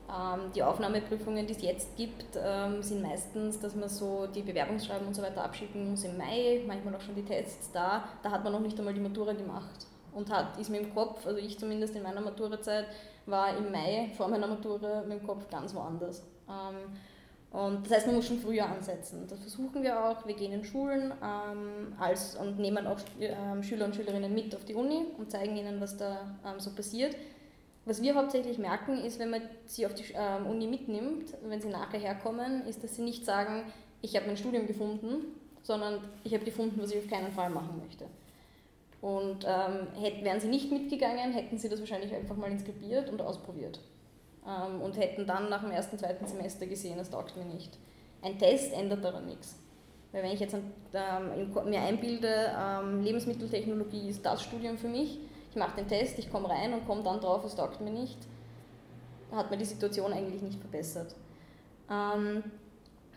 Ähm, die Aufnahmeprüfungen, die es jetzt gibt, sind meistens, dass man so die Bewerbungsschreiben und so weiter abschicken muss im Mai, manchmal auch schon die Tests da. Da hat man noch nicht einmal die Matura gemacht und hat, ist mir im Kopf, also ich zumindest in meiner Maturazeit, war im Mai vor meiner Matura mit dem Kopf ganz woanders. Ähm, und das heißt, man muss schon früher ansetzen. Das versuchen wir auch. Wir gehen in Schulen ähm, als, und nehmen auch ähm, Schüler und Schülerinnen mit auf die Uni und zeigen ihnen, was da so passiert. Was wir hauptsächlich merken, ist, wenn man sie auf die Uni mitnimmt, wenn sie nachher herkommen, ist, dass sie nicht sagen, ich habe mein Studium gefunden, sondern ich habe gefunden, was ich auf keinen Fall machen möchte. Und ähm, hätten, wären sie nicht mitgegangen, hätten sie das wahrscheinlich einfach mal inskribiert und ausprobiert. Ähm, und hätten dann nach dem ersten, zweiten Semester gesehen, das taugt mir nicht. Ein Test ändert daran nichts. Weil wenn ich jetzt ähm, mir einbilde, ähm, Lebensmitteltechnologie ist das Studium für mich, ich mache den Test, ich komme rein und komme dann drauf, es taugt mir nicht, hat mir die Situation eigentlich nicht verbessert. Ähm,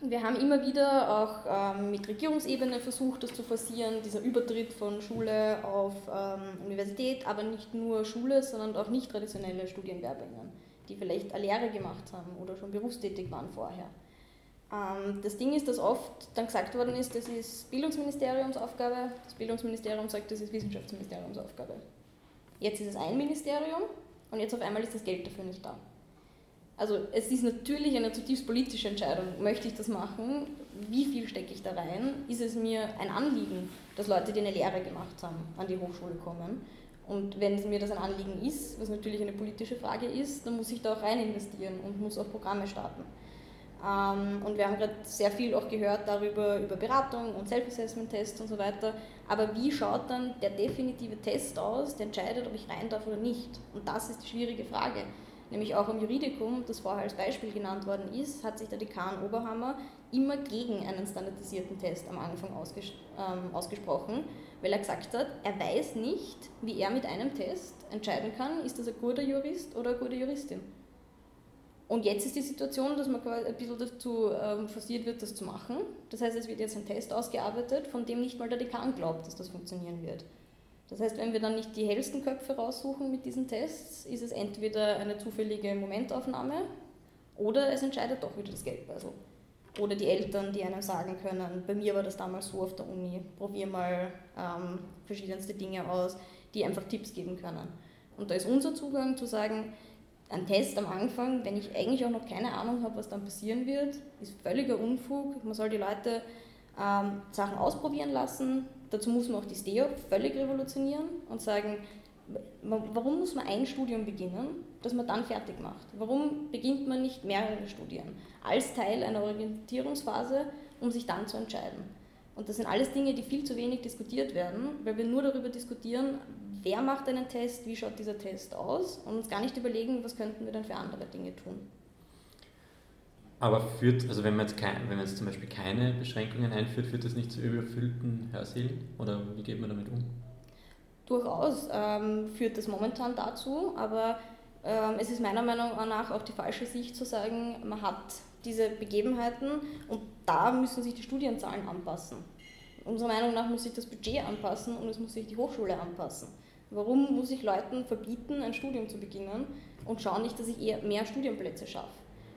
wir haben immer wieder auch ähm, mit Regierungsebene versucht, das zu forcieren, dieser Übertritt von Schule auf ähm, Universität, aber nicht nur Schule, sondern auch nicht traditionelle Studienwerbungen, die vielleicht eine Lehre gemacht haben oder schon berufstätig waren vorher. Ähm, das Ding ist, dass oft dann gesagt worden ist, das ist Bildungsministeriumsaufgabe, das Bildungsministerium sagt, das ist Wissenschaftsministeriumsaufgabe. Jetzt ist es ein Ministerium und jetzt auf einmal ist das Geld dafür nicht da. Also es ist natürlich eine zutiefst politische Entscheidung. Möchte ich das machen? Wie viel stecke ich da rein? Ist es mir ein Anliegen, dass Leute, die eine Lehre gemacht haben, an die Hochschule kommen? Und wenn mir das ein Anliegen ist, was natürlich eine politische Frage ist, dann muss ich da auch rein investieren und muss auch Programme starten. Ähm, und wir haben gerade sehr viel auch gehört darüber, über Beratung und Self-Assessment-Tests und so weiter. Aber wie schaut dann der definitive Test aus, der entscheidet, ob ich rein darf oder nicht? Und das ist die schwierige Frage nämlich auch im Juridikum, das vorher als Beispiel genannt worden ist, hat sich der Dekan Oberhammer immer gegen einen standardisierten Test am Anfang ausges ähm, ausgesprochen, weil er gesagt hat, er weiß nicht, wie er mit einem Test entscheiden kann, ist das ein guter Jurist oder eine gute Juristin. Und jetzt ist die Situation, dass man ein bisschen dazu ähm, forciert wird, das zu machen. Das heißt, es wird jetzt ein Test ausgearbeitet, von dem nicht mal der Dekan glaubt, dass das funktionieren wird. Das heißt, wenn wir dann nicht die hellsten Köpfe raussuchen mit diesen Tests, ist es entweder eine zufällige Momentaufnahme oder es entscheidet doch wieder das Geldbeutel. Oder die Eltern, die einem sagen können, bei mir war das damals so auf der Uni, probier mal ähm, verschiedenste Dinge aus, die einfach Tipps geben können. Und da ist unser Zugang zu sagen, ein Test am Anfang, wenn ich eigentlich auch noch keine Ahnung habe, was dann passieren wird, ist völliger Unfug. Man soll die Leute ähm, Sachen ausprobieren lassen, Dazu muss man auch die STEOP völlig revolutionieren und sagen, warum muss man ein Studium beginnen, das man dann fertig macht? Warum beginnt man nicht mehrere Studien als Teil einer Orientierungsphase, um sich dann zu entscheiden? Und das sind alles Dinge, die viel zu wenig diskutiert werden, weil wir nur darüber diskutieren, wer macht einen Test, wie schaut dieser Test aus und uns gar nicht überlegen, was könnten wir dann für andere Dinge tun. Aber führt, also wenn man, jetzt kein, wenn man jetzt zum Beispiel keine Beschränkungen einführt, führt das nicht zu überfüllten Hörsälen? Oder wie geht man damit um? Durchaus ähm, führt das momentan dazu, aber ähm, es ist meiner Meinung nach auch die falsche Sicht zu sagen, man hat diese Begebenheiten und da müssen sich die Studienzahlen anpassen. Unserer Meinung nach muss sich das Budget anpassen und es muss sich die Hochschule anpassen. Warum muss ich Leuten verbieten, ein Studium zu beginnen und schauen nicht, dass ich eher mehr Studienplätze schaffe?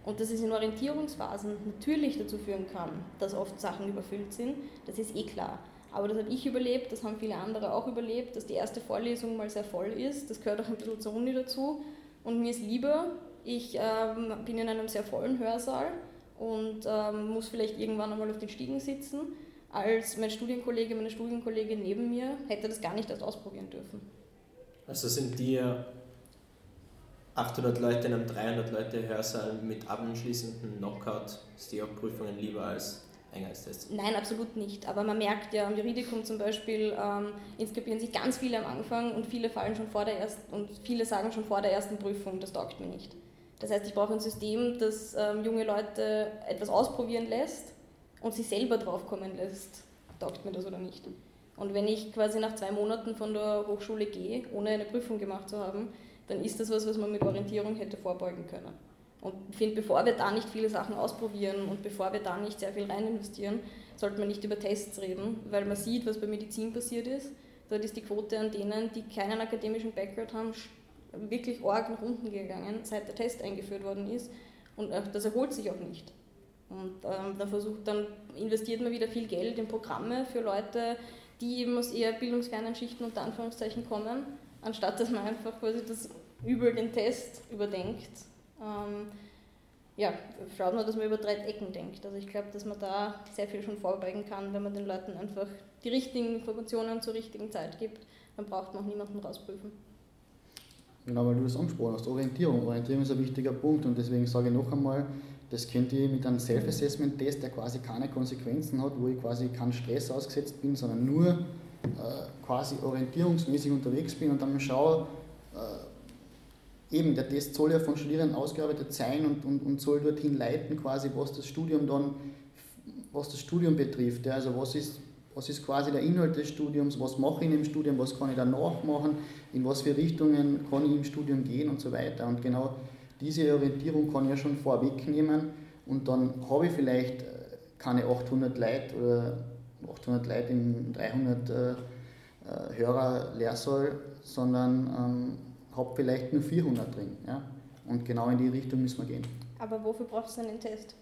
Und dass es in Orientierungsphasen natürlich dazu führen kann, dass oft Sachen überfüllt sind, das ist eh klar. Aber das habe ich überlebt, das haben viele andere auch überlebt, dass die erste Vorlesung mal sehr voll ist. Das gehört auch ein bisschen zur Uni dazu. Und mir ist lieber, ich ähm, bin in einem sehr vollen Hörsaal und ähm, muss vielleicht irgendwann einmal auf den Stiegen sitzen, als mein Studienkollege, meine Studienkollegin neben mir hätte das gar nicht erst ausprobieren dürfen. Also sind dir 800 Leute in einem 300 Leute Hörsaal mit abschließenden Knockout-STEOP-Prüfungen lieber als Einheitstests? Nein, absolut nicht. Aber man merkt ja am Juridikum zum Beispiel, ähm, inskribieren sich ganz viele am Anfang und viele fallen schon vor der ersten und viele sagen schon vor der ersten Prüfung, das taugt mir nicht. Das heißt, ich brauche ein System, das ähm, junge Leute etwas ausprobieren lässt und sie selber draufkommen lässt, taugt mir das oder nicht. Und wenn ich quasi nach zwei Monaten von der Hochschule gehe, ohne eine Prüfung gemacht zu haben, dann ist das was, was man mit Orientierung hätte vorbeugen können. Und ich finde, bevor wir da nicht viele Sachen ausprobieren und bevor wir da nicht sehr viel rein investieren, sollte man nicht über Tests reden, weil man sieht, was bei Medizin passiert ist. Dort ist die Quote an denen, die keinen akademischen Background haben, wirklich arg nach unten gegangen, seit der Test eingeführt worden ist. Und das erholt sich auch nicht. Und ähm, dann, versucht, dann investiert man wieder viel Geld in Programme für Leute, die eben aus eher bildungsfernen Schichten unter Anführungszeichen kommen anstatt dass man einfach quasi das über den Test überdenkt. Ähm, ja, schaut man, dass man über drei Ecken denkt. Also ich glaube, dass man da sehr viel schon vorbeugen kann, wenn man den Leuten einfach die richtigen Informationen zur richtigen Zeit gibt. Dann braucht man auch niemanden rausprüfen. Genau, weil du das angesprochen hast, Orientierung. Orientierung ist ein wichtiger Punkt und deswegen sage ich noch einmal, das könnt ihr mit einem Self-Assessment-Test, der quasi keine Konsequenzen hat, wo ich quasi keinen Stress ausgesetzt bin, sondern nur äh, quasi orientierungsmäßig unterwegs bin und dann schaue, eben der Test soll ja von Studierenden ausgearbeitet sein und, und, und soll dorthin leiten, quasi was das Studium dann was das Studium betrifft. Ja, also was ist, was ist quasi der Inhalt des Studiums, was mache ich im Studium, was kann ich danach machen, in was für Richtungen kann ich im Studium gehen und so weiter. Und genau diese Orientierung kann ich ja schon vorwegnehmen und dann habe ich vielleicht äh, keine 800 Leute oder 800 Leute im 300 äh, äh, Hörer Lehrsaal, sondern ähm, habe vielleicht nur 400 drin. Ja? Und genau in die Richtung müssen wir gehen. Aber wofür brauchst du einen Test?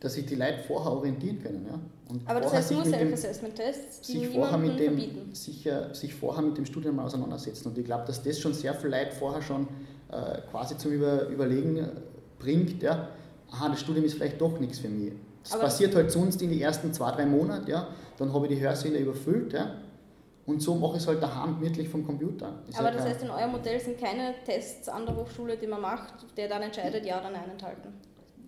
Dass sich die Leute vorher orientieren können. Ja? Und Aber das heißt nur Self-Assessment-Tests, die sich vorher, mit dem, sicher, sich vorher mit dem Studium mal auseinandersetzen. Und ich glaube, dass das schon sehr viele Leute vorher schon äh, quasi zum Über Überlegen bringt, ja, aha, das Studium ist vielleicht doch nichts für mich. Das Aber passiert halt sonst in den ersten zwei, drei Monaten, ja, dann habe ich die Hörsäle überfüllt, ja, und so mache ich es halt daheim gemütlich vom Computer. Ist Aber das heißt, in eurem Modell sind keine Tests an der Hochschule, die man macht, der dann entscheidet, ja oder nein enthalten?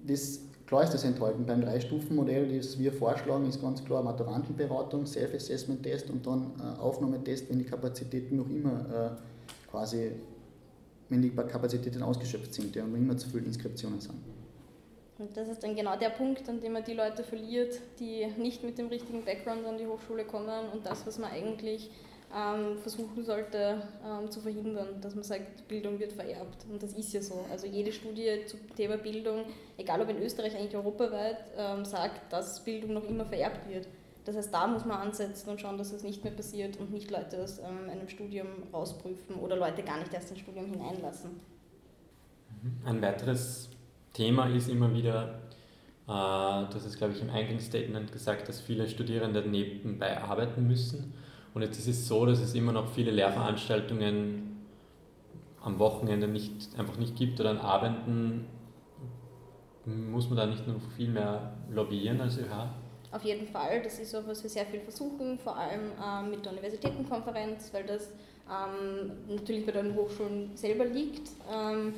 Das, klar ist das enthalten. Beim Drei-Stufen-Modell, das wir vorschlagen, ist ganz klar Maturantenberatung, Self-Assessment-Test und dann äh, Aufnahmetest, wenn die Kapazitäten noch immer äh, quasi, wenn die Kapazitäten ausgeschöpft sind ja, und noch immer zu viele Inskriptionen sind. Und das ist dann genau der Punkt, an dem man die Leute verliert, die nicht mit dem richtigen Background an die Hochschule kommen und das, was man eigentlich ähm, versuchen sollte ähm, zu verhindern, dass man sagt, Bildung wird vererbt. Und das ist ja so. Also jede Studie zum Thema Bildung, egal ob in Österreich, eigentlich europaweit, ähm, sagt, dass Bildung noch immer vererbt wird. Das heißt, da muss man ansetzen und schauen, dass das nicht mehr passiert und nicht Leute aus ähm, einem Studium rausprüfen oder Leute gar nicht erst ins Studium hineinlassen. Ein weiteres Thema ist immer wieder, äh, das ist glaube ich im Eingangsstatement gesagt, dass viele Studierende nebenbei arbeiten müssen. Und jetzt ist es so, dass es immer noch viele Lehrveranstaltungen am Wochenende nicht, einfach nicht gibt oder an Abenden muss man da nicht noch viel mehr lobbyieren als ÖH? Auf jeden Fall, das ist auch, was wir sehr viel versuchen, vor allem äh, mit der Universitätenkonferenz, weil das ähm, natürlich bei den Hochschulen selber liegt. Ähm,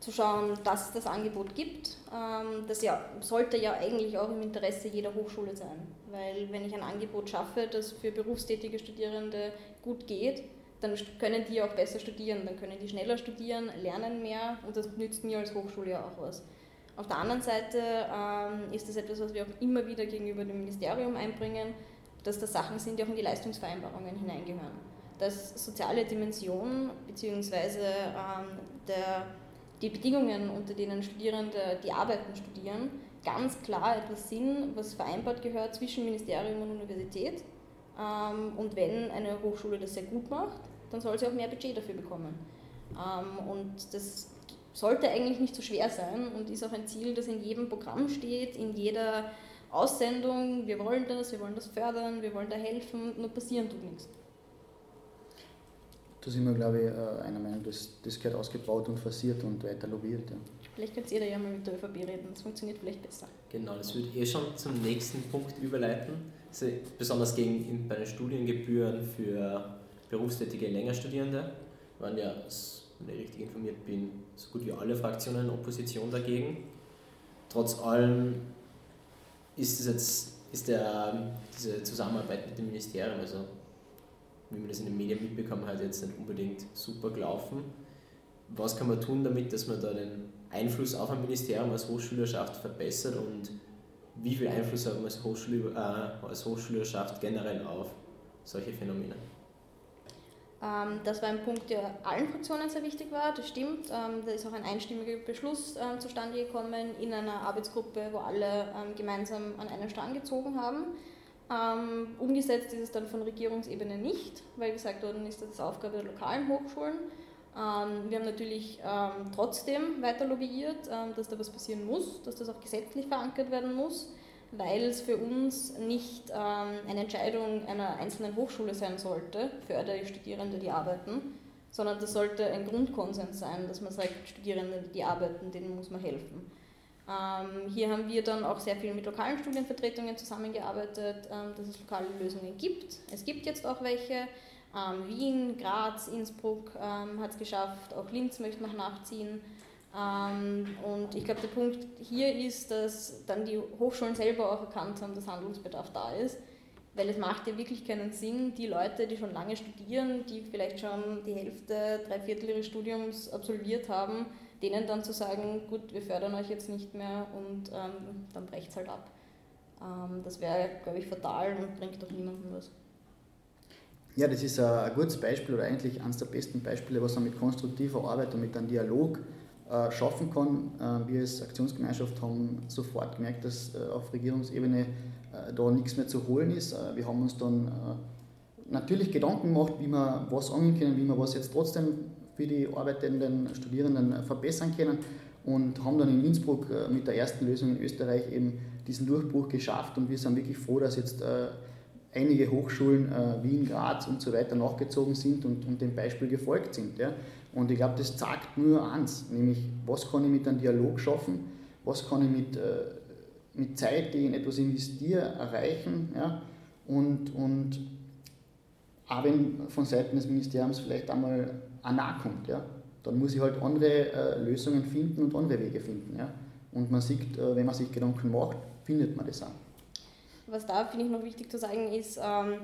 zu schauen, dass es das Angebot gibt. Ähm, das ja, sollte ja eigentlich auch im Interesse jeder Hochschule sein, weil wenn ich ein Angebot schaffe, das für berufstätige Studierende gut geht, dann können die auch besser studieren, dann können die schneller studieren, lernen mehr und das nützt mir als Hochschule ja auch was. Auf der anderen Seite ähm, ist das etwas, was wir auch immer wieder gegenüber dem Ministerium einbringen, dass das Sachen sind, die auch in die Leistungsvereinbarungen hineingehören. Dass soziale Dimension bzw. Ähm, der die Bedingungen, unter denen Studierende die Arbeiten studieren, ganz klar etwas sind, was vereinbart gehört zwischen Ministerium und Universität. Ähm, und wenn eine Hochschule das sehr gut macht, dann soll sie auch mehr Budget dafür bekommen. Ähm, und das sollte eigentlich nicht so schwer sein und ist auch ein Ziel, das in jedem Programm steht, in jeder Aussendung. Wir wollen das, wir wollen das fördern, wir wollen da helfen, nur passieren tut nichts. Da sind wir, glaube ich, äh, einer Meinung, dass das gehört ausgebaut und forciert und weiter lobbyiert. Ja. Vielleicht könnt ihr da ja mal mit der ÖVP reden, das funktioniert vielleicht besser. Genau, das würde eh schon zum nächsten Punkt überleiten. Also besonders gegen, bei den Studiengebühren für berufstätige Längerstudierende waren ja, wenn ich richtig informiert bin, so gut wie alle Fraktionen in Opposition dagegen. Trotz allem ist, das jetzt, ist der, diese Zusammenarbeit mit dem Ministerium, also wie man das in den Medien mitbekommen hat, jetzt nicht unbedingt super gelaufen. Was kann man tun damit, dass man da den Einfluss auf ein Ministerium als Hochschülerschaft verbessert und wie viel Einfluss haben wir als, Hochschule, äh, als Hochschülerschaft generell auf solche Phänomene? Ähm, das war ein Punkt, der allen Fraktionen sehr wichtig war, das stimmt. Ähm, da ist auch ein einstimmiger Beschluss ähm, zustande gekommen in einer Arbeitsgruppe, wo alle gemeinsam an einen Strang gezogen haben. Ähm, umgesetzt ist es dann von Regierungsebene nicht, weil gesagt worden ist, das ist Aufgabe der lokalen Hochschulen. Ähm, wir haben natürlich ähm, trotzdem weiter lobbyiert, ähm, dass da was passieren muss, dass das auch gesetzlich verankert werden muss, weil es für uns nicht ähm, eine Entscheidung einer einzelnen Hochschule sein sollte, fördere ich Studierende, die arbeiten, sondern das sollte ein Grundkonsens sein, dass man sagt, Studierende, die arbeiten, denen muss man helfen. Ähm, hier haben wir dann auch sehr viel mit lokalen Studienvertretungen zusammengearbeitet, ähm, dass es lokale Lösungen gibt. Es gibt jetzt auch welche. Ähm, Wien, Graz, Innsbruck ähm, hat es geschafft, auch Linz möchte noch nachziehen. Ähm, und ich glaube, der Punkt hier ist, dass dann die Hochschulen selber auch erkannt haben, dass Handlungsbedarf da ist. Weil es macht ja wirklich keinen Sinn, die Leute, die schon lange studieren, die vielleicht schon die Hälfte, drei Viertel ihres Studiums absolviert haben, denen dann zu sagen, gut, wir fördern euch jetzt nicht mehr und ähm, dann brecht es halt ab. Ähm, das wäre, glaube ich, fatal und bringt auch niemandem was. Ja, das ist ein gutes Beispiel oder eigentlich eines der besten Beispiele, was man mit konstruktiver Arbeit und mit einem Dialog äh, schaffen kann. Äh, wir als Aktionsgemeinschaft haben sofort gemerkt, dass äh, auf Regierungsebene da nichts mehr zu holen ist. wir haben uns dann natürlich Gedanken gemacht, wie wir was angehen können, wie wir was jetzt trotzdem für die arbeitenden Studierenden verbessern können und haben dann in Innsbruck mit der ersten Lösung in Österreich eben diesen Durchbruch geschafft und wir sind wirklich froh, dass jetzt einige Hochschulen, Wien, Graz und so weiter nachgezogen sind und, dem Beispiel gefolgt sind. Und ich glaube, das zeigt nur eins, nämlich was kann ich mit einem Dialog schaffen, was kann ich mit, äh, mit Zeit, die ich in etwas investiere, erreichen. Und, und auch wenn von Seiten des Ministeriums vielleicht einmal Nah kommt, ja? dann muss ich halt andere äh, Lösungen finden und andere Wege finden. Ja? Und man sieht, äh, wenn man sich Gedanken macht, findet man das auch. Was da finde ich noch wichtig zu sagen ist, ähm,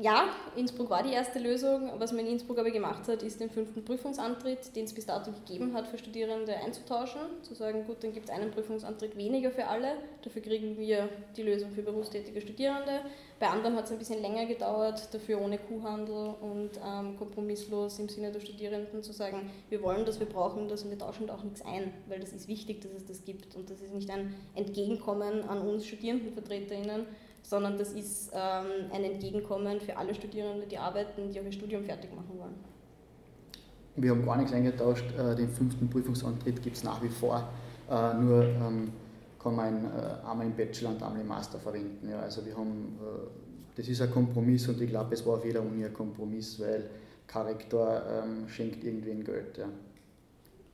ja, Innsbruck war die erste Lösung. Was man in Innsbruck aber gemacht hat, ist den fünften Prüfungsantritt, den es bis dato gegeben hat, für Studierende einzutauschen. Zu sagen, gut, dann gibt es einen Prüfungsantritt weniger für alle. Dafür kriegen wir die Lösung für berufstätige Studierende. Bei anderen hat es ein bisschen länger gedauert, dafür ohne Kuhhandel und ähm, kompromisslos im Sinne der Studierenden zu sagen, wir wollen das, wir brauchen das und wir tauschen da auch nichts ein, weil das ist wichtig, dass es das gibt. Und das ist nicht ein Entgegenkommen an uns StudierendenvertreterInnen, sondern das ist ähm, ein Entgegenkommen für alle Studierenden, die arbeiten, die auch ihr Studium fertig machen wollen. Wir haben gar nichts eingetauscht. Äh, den fünften Prüfungsantritt gibt es nach wie vor. Äh, nur ähm, kann man äh, einmal im Bachelor und einmal im Master verwenden. also wir haben, das ist ein Kompromiss und ich glaube, es war auf jeder Uni ein Kompromiss, weil kein Rektor ähm, schenkt irgendwen Geld. Ja.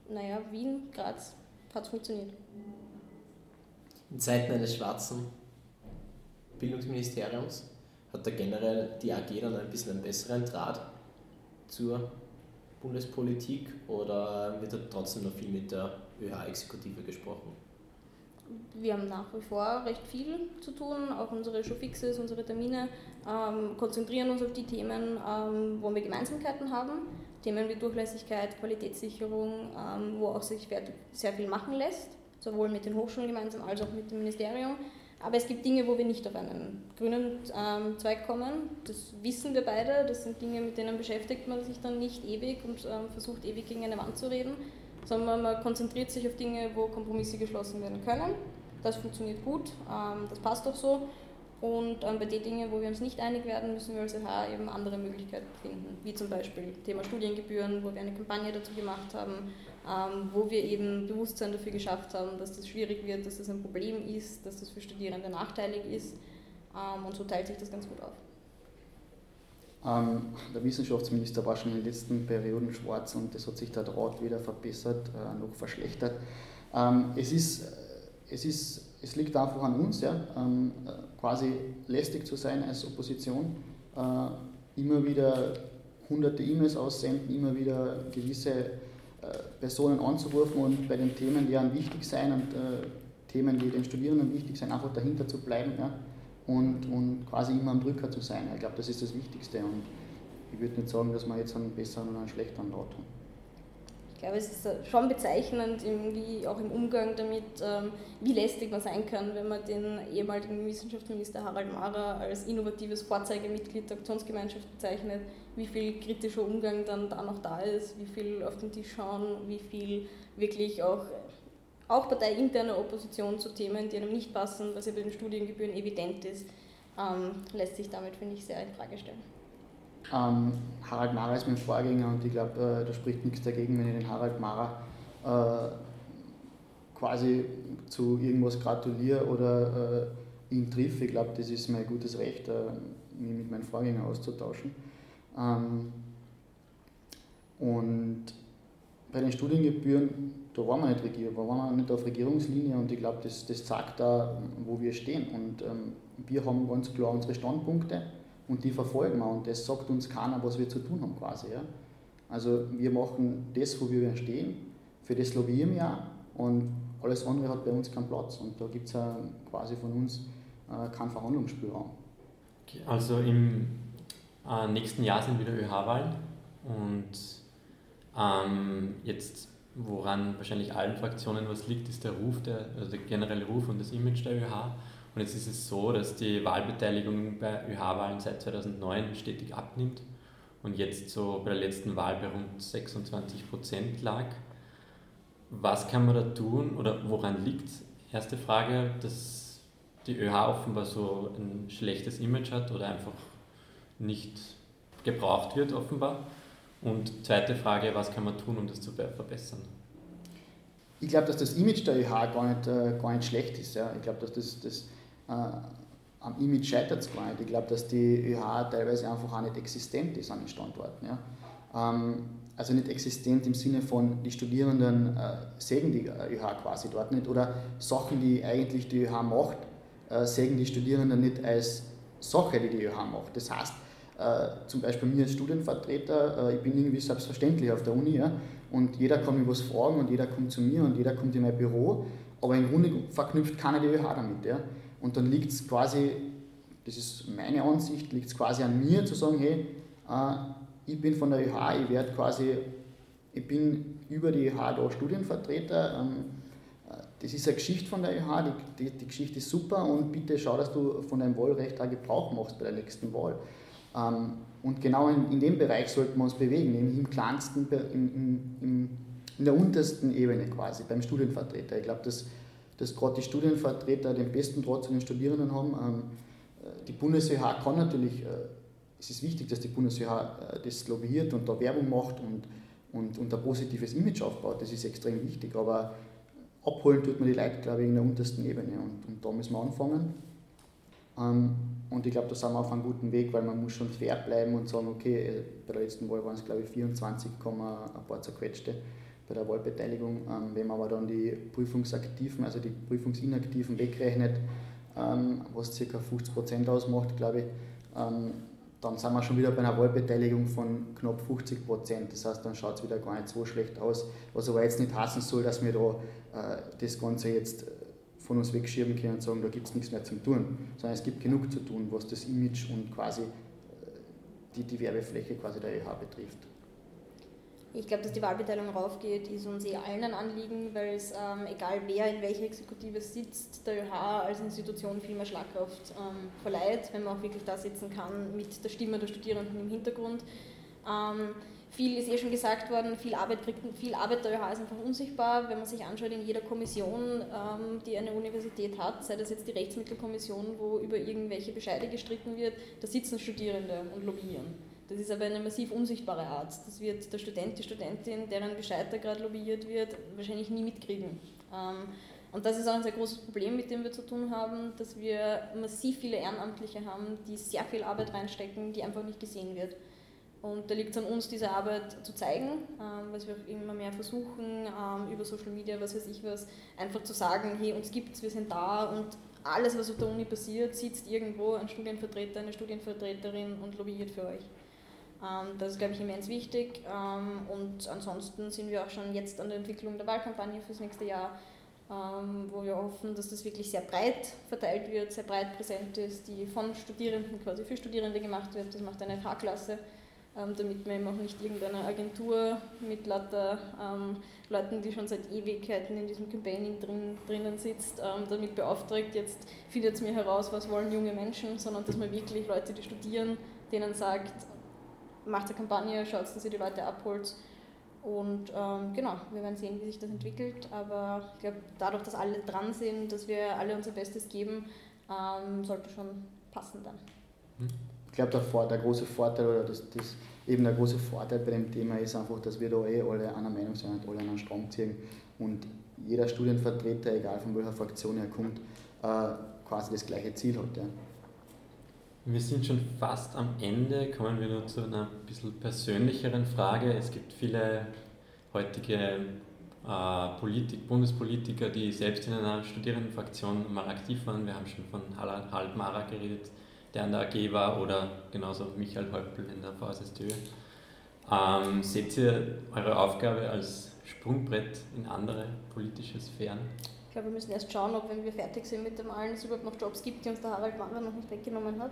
Naja, Wien, Graz, hat funktioniert. In Zeiten eines schwarzen Bildungsministeriums hat da generell die AG dann ein bisschen einen besseren Draht zur Bundespolitik oder wird da trotzdem noch viel mit der ÖH-Exekutive gesprochen? Wir haben nach wie vor recht viel zu tun, auch unsere Showfixes, unsere Termine ähm, konzentrieren uns auf die Themen, ähm, wo wir Gemeinsamkeiten haben. Themen wie Durchlässigkeit, Qualitätssicherung, ähm, wo auch sich sehr viel machen lässt, sowohl mit den Hochschulen gemeinsam als auch mit dem Ministerium. Aber es gibt Dinge, wo wir nicht auf einen grünen ähm, Zweig kommen. Das wissen wir beide. Das sind Dinge, mit denen beschäftigt man sich dann nicht ewig und ähm, versucht ewig gegen eine Wand zu reden, sondern man konzentriert sich auf Dinge, wo Kompromisse geschlossen werden können. Das funktioniert gut, ähm, das passt auch so. Und ähm, bei den Dingen, wo wir uns nicht einig werden, müssen wir als EH eben andere Möglichkeiten finden, wie zum Beispiel Thema Studiengebühren, wo wir eine Kampagne dazu gemacht haben, wo wir eben Bewusstsein dafür geschafft haben, dass das schwierig wird, dass das ein Problem ist, dass das für Studierende nachteilig ist. Ähm, und so teilt sich das ganz gut auf. Ähm, der Wissenschaftsminister war schon in den letzten Perioden schwarz und das hat sich der Draht weder verbessert äh, noch verschlechtert. Ähm, es, ist, es, ist, es liegt einfach an uns, ja, ähm, quasi lästig zu sein als Opposition, äh, immer wieder hunderte E-Mails aussenden, immer wieder gewisse äh, Personen anzurufen und bei den Themen, die einem wichtig sein und äh, Themen, die den Studierenden wichtig sind, einfach dahinter zu bleiben ja, und, und quasi immer am Drücker zu sein. Ich glaube, das ist das Wichtigste und ich würde nicht sagen, dass wir jetzt einen besseren oder einen schlechteren Rat haben. Ich glaube, es ist schon bezeichnend, irgendwie auch im Umgang damit, ähm, wie lästig man sein kann, wenn man den ehemaligen Wissenschaftsminister Harald Mara als innovatives Vorzeigemitglied der Aktionsgemeinschaft bezeichnet, wie viel kritischer Umgang dann da noch da ist, wie viel auf den Tisch schauen, wie viel wirklich auch, auch parteiinterne Opposition zu Themen, die einem nicht passen, was ja bei den Studiengebühren evident ist, ähm, lässt sich damit, finde ich, sehr in Frage stellen. Ähm, Harald Mara ist mein Vorgänger und ich glaube, äh, da spricht nichts dagegen, wenn ich den Harald Mara äh, quasi zu irgendwas gratuliere oder äh, ihn triff. Ich glaube, das ist mein gutes Recht, äh, mich mit meinem Vorgänger auszutauschen. Ähm, und bei den Studiengebühren, da waren wir nicht, Regier, waren wir nicht auf Regierungslinie und ich glaube, das, das zeigt da, wo wir stehen. Und ähm, wir haben ganz klar unsere Standpunkte und die verfolgen wir und das sagt uns keiner, was wir zu tun haben quasi. Ja. Also wir machen das, wo wir stehen, für das lobbyieren wir auch und alles andere hat bei uns keinen Platz und da gibt es ja quasi von uns äh, keinen Verhandlungsspielraum. Also im äh, nächsten Jahr sind wieder ÖH-Wahlen und ähm, jetzt woran wahrscheinlich allen Fraktionen was liegt, ist der Ruf, der, also der generelle Ruf und das Image der ÖH. Und jetzt ist es so, dass die Wahlbeteiligung bei ÖH-Wahlen seit 2009 stetig abnimmt und jetzt so bei der letzten Wahl bei rund 26 Prozent lag. Was kann man da tun oder woran liegt es? Erste Frage, dass die ÖH offenbar so ein schlechtes Image hat oder einfach nicht gebraucht wird offenbar. Und zweite Frage, was kann man tun, um das zu verbessern? Ich glaube, dass das Image der ÖH gar nicht, äh, gar nicht schlecht ist. Ja. Ich glaube, dass das, das äh, am Image scheitert es gar nicht. Ich glaube, dass die ÖH teilweise einfach auch nicht existent ist an den Standorten. Ja. Ähm, also nicht existent im Sinne von, die Studierenden äh, sägen die ÖH quasi dort nicht oder Sachen, die eigentlich die ÖH macht, äh, sägen die Studierenden nicht als Sache, die die ÖH macht. Das heißt, äh, zum Beispiel mir als Studienvertreter, äh, ich bin irgendwie selbstverständlich auf der Uni ja, und jeder kann mich was fragen und jeder kommt zu mir und jeder kommt in mein Büro, aber im Grunde verknüpft keiner die ÖH damit. Ja. Und dann liegt es quasi, das ist meine Ansicht, liegt es quasi an mir zu sagen, hey, äh, ich bin von der ÖH, ich werde quasi, ich bin über die ÖH da Studienvertreter, ähm, das ist eine Geschichte von der ÖH, die, die, die, Geschichte ist super und bitte schau, dass du von deinem Wahlrecht auch Gebrauch machst bei der nächsten Wahl. Ähm, und genau in, in dem Bereich sollten wir uns bewegen, nämlich im kleinsten, in, in, in der untersten Ebene quasi, beim Studienvertreter. Ich glaube, dass, dass gerade die Studienvertreter den besten Draht zu den Studierenden haben. Ähm, äh, die BundesWH kann natürlich, äh, es ist wichtig, dass die BundesWH äh, das lobbyiert und da Werbung macht und, und, und ein positives Image aufbaut. Das ist extrem wichtig, aber abholen tut man die Leute, glaube ich, in der untersten Ebene und, und da müssen wir anfangen. Ähm, und ich glaube, da sind wir auf einem guten Weg, weil man muss schon fair bleiben und sagen, okay, bei der letzten Wahl waren es glaube ich 24, ein paar zerquetschte bei der Wahlbeteiligung. Ähm, wenn man aber dann die Prüfungsaktiven, also die Prüfungsinaktiven wegrechnet, ähm, was ca. 50% ausmacht, glaube ich, dann sind wir schon wieder bei einer Wahlbeteiligung von knapp 50 Prozent. Das heißt, dann schaut es wieder gar nicht so schlecht aus. Was aber jetzt nicht heißen soll, dass wir da äh, das Ganze jetzt von uns wegschieben können und sagen, da gibt es nichts mehr zum tun, sondern es gibt genug zu tun, was das Image und quasi äh, die, die Werbefläche quasi der EH betrifft. Ich glaube, dass die Wahlbeteiligung raufgeht, ist uns eh allen ein Anliegen, weil es, ähm, egal wer in welcher Exekutive sitzt, der ÖH als Institution viel mehr Schlagkraft ähm, verleiht, wenn man auch wirklich da sitzen kann mit der Stimme der Studierenden im Hintergrund. Ähm, viel ist eh schon gesagt worden, viel Arbeit, viel Arbeit der ÖH ist einfach unsichtbar. Wenn man sich anschaut, in jeder Kommission, ähm, die eine Universität hat, sei das jetzt die Rechtsmittelkommission, wo über irgendwelche Bescheide gestritten wird, da sitzen Studierende und lobbyieren. Das ist aber eine massiv unsichtbare Art. Das wird der Student, die Studentin, deren Bescheid da gerade lobbyiert wird, wahrscheinlich nie mitkriegen. Ähm, und das ist auch ein sehr großes Problem, mit dem wir zu tun haben, dass wir massiv viele Ehrenamtliche haben, die sehr viel Arbeit reinstecken, die einfach nicht gesehen wird. Und da liegt es an uns, diese Arbeit zu zeigen, ähm, was wir auch immer mehr versuchen, ähm, über Social Media, was weiß ich was, einfach zu sagen, hey, uns gibt's, wir sind da und alles, was auf der Uni passiert, sitzt irgendwo ein Studienvertreter, eine Studienvertreterin und lobbyiert für euch. Ähm, das ist, glaube ich, immens wichtig. Ähm, und ansonsten sind wir auch schon jetzt an der Entwicklung der Wahlkampagne fürs nächste Jahr, ähm, wo wir hoffen, dass das wirklich sehr breit verteilt wird, sehr breit präsent ist, die von Studierenden quasi für Studierende gemacht wird. Das macht eine FH-Klasse damit man eben auch nicht irgendeine Agentur mit lauter Leuten, die schon seit Ewigkeiten in diesem Campaigning drin, drinnen sitzt, damit beauftragt, jetzt findet es mir heraus, was wollen junge Menschen, sondern dass man wirklich Leute, die studieren, denen sagt, macht eine Kampagne, schaut, dass ihr die Leute abholt. Und ähm, genau, wir werden sehen, wie sich das entwickelt. Aber ich glaube, dadurch, dass alle dran sind, dass wir alle unser Bestes geben, ähm, sollte schon passen dann. Hm ich glaube, der, der, große Vorteil oder das, das, eben der große Vorteil bei dem Thema ist einfach, dass wir da eh alle einer Meinung sind und alle an einen Strom ziehen und jeder Studienvertreter, egal von welcher Fraktion er kommt, äh, quasi das gleiche Ziel hat. Ja. Wir sind schon fast am Ende, kommen wir nur zu einer bisschen persönlicheren Frage. Es gibt viele heutige äh, Politik, Bundespolitiker, die selbst in einer Studierendenfraktion mal aktiv waren. Wir haben schon von Harald Mara geredet, der an der AG war, oder genauso Michael Häupl in der VSSTÖ. Ähm, seht ihr eure Aufgabe als Sprungbrett in andere politische Sphären? Ich glaube, wir müssen erst schauen, ob, wenn wir fertig sind mit dem allen, es überhaupt noch Jobs gibt, die uns der Harald Wander noch nicht weggenommen hat.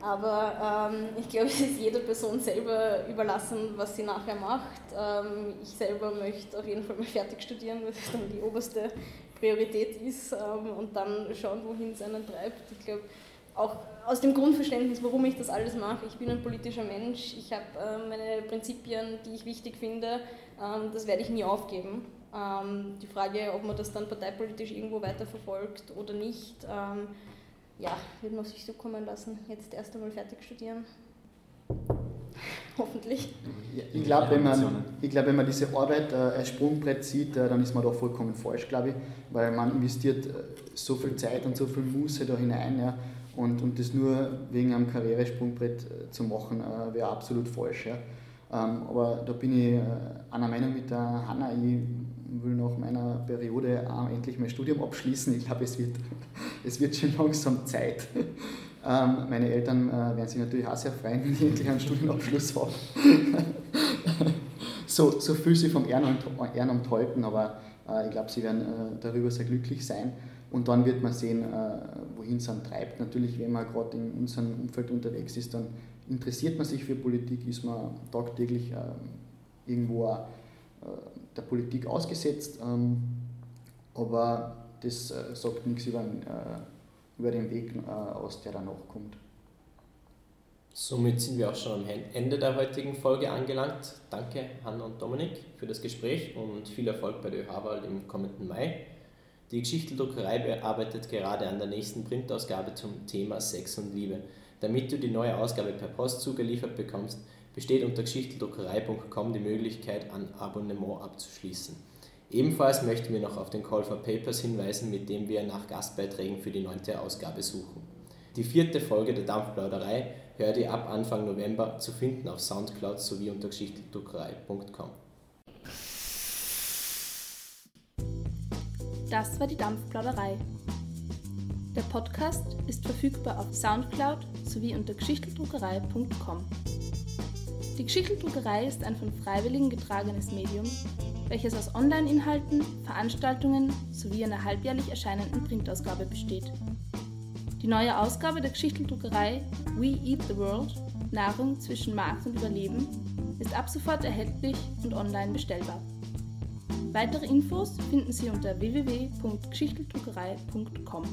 Aber ähm, ich glaube, *laughs* es ist jeder Person selber überlassen, was sie nachher macht. Ähm, ich selber möchte auf jeden Fall mal fertig studieren, was *laughs* dann die oberste Priorität ist ähm, und dann schauen, wohin es einen treibt. Ich glaube, auch aus dem Grundverständnis, warum ich das alles mache. Ich bin ein politischer Mensch, ich habe äh, meine Prinzipien, die ich wichtig finde, ähm, das werde ich nie aufgeben. Ähm, die Frage, ob man das dann parteipolitisch irgendwo weiterverfolgt oder nicht, ähm, ja, wird man sich so kommen lassen. Jetzt erst einmal fertig studieren. *laughs* Hoffentlich. Ja, ich glaube, wenn, man, glaub, wenn man diese Arbeit äh, als Sprungbrett sieht, äh, dann ist man da vollkommen falsch, glaube ich, weil man investiert äh, so viel Zeit und so viel Muße da hinein. Ja, und, und das nur wegen einem Karrieresprungbrett äh, zu machen, äh, wäre absolut falsch. Ja. Ähm, aber da bin ich äh, einer Meinung mit der Hanna. Ich will nach meiner Periode endlich mein Studium abschließen. Ich glaube, es wird, *laughs* es wird schon langsam Zeit. *laughs* Ähm, meine Eltern werden sich natürlich auch sehr freuen, *laughs* wenn ich endlich einen Studienabschluss habe. so, so viel sie vom Ehrenamt, Ehrenamt halten, aber ich glaube, sie werden darüber sehr glücklich sein. Und dann wird man sehen, äh, wohin es dann treibt. Natürlich, wenn man gerade in unserem Umfeld unterwegs ist, dann interessiert man sich für Politik, ist man tagtäglich äh, irgendwo äh, der Politik ausgesetzt. Ähm, aber das sagt nichts über, über den Weg aus, der danach kommt. Somit sind wir auch schon am Ende der heutigen Folge angelangt. Danke, Hanna und Dominik, für das Gespräch und viel Erfolg bei der ÖH-Wahl im kommenden Mai. Die Geschichteldruckerei arbeitet gerade an der nächsten Printausgabe zum Thema Sex und Liebe. Damit du die neue Ausgabe per Post zugeliefert bekommst, besteht unter geschichteldruckerei.com die Möglichkeit, ein Abonnement abzuschließen. Ebenfalls möchten wir noch auf den Call for Papers hinweisen, mit dem wir nach Gastbeiträgen für die neunte Ausgabe suchen. Die vierte Folge der Dampfplauderei hört ihr ab Anfang November zu finden auf Soundcloud sowie unter geschichteldruckerei.com. Das war die Dampfplauderei. Der Podcast ist verfügbar auf Soundcloud sowie unter geschichteldruckerei.com. Die Geschichteldruckerei ist ein von Freiwilligen getragenes Medium, welches aus Online-Inhalten, Veranstaltungen sowie einer halbjährlich erscheinenden Printausgabe besteht. Die neue Ausgabe der Geschichteldruckerei We Eat the World – Nahrung zwischen Markt und Überleben ist ab sofort erhältlich und online bestellbar. Weitere Infos finden Sie unter www.geschichteldruckerei.com.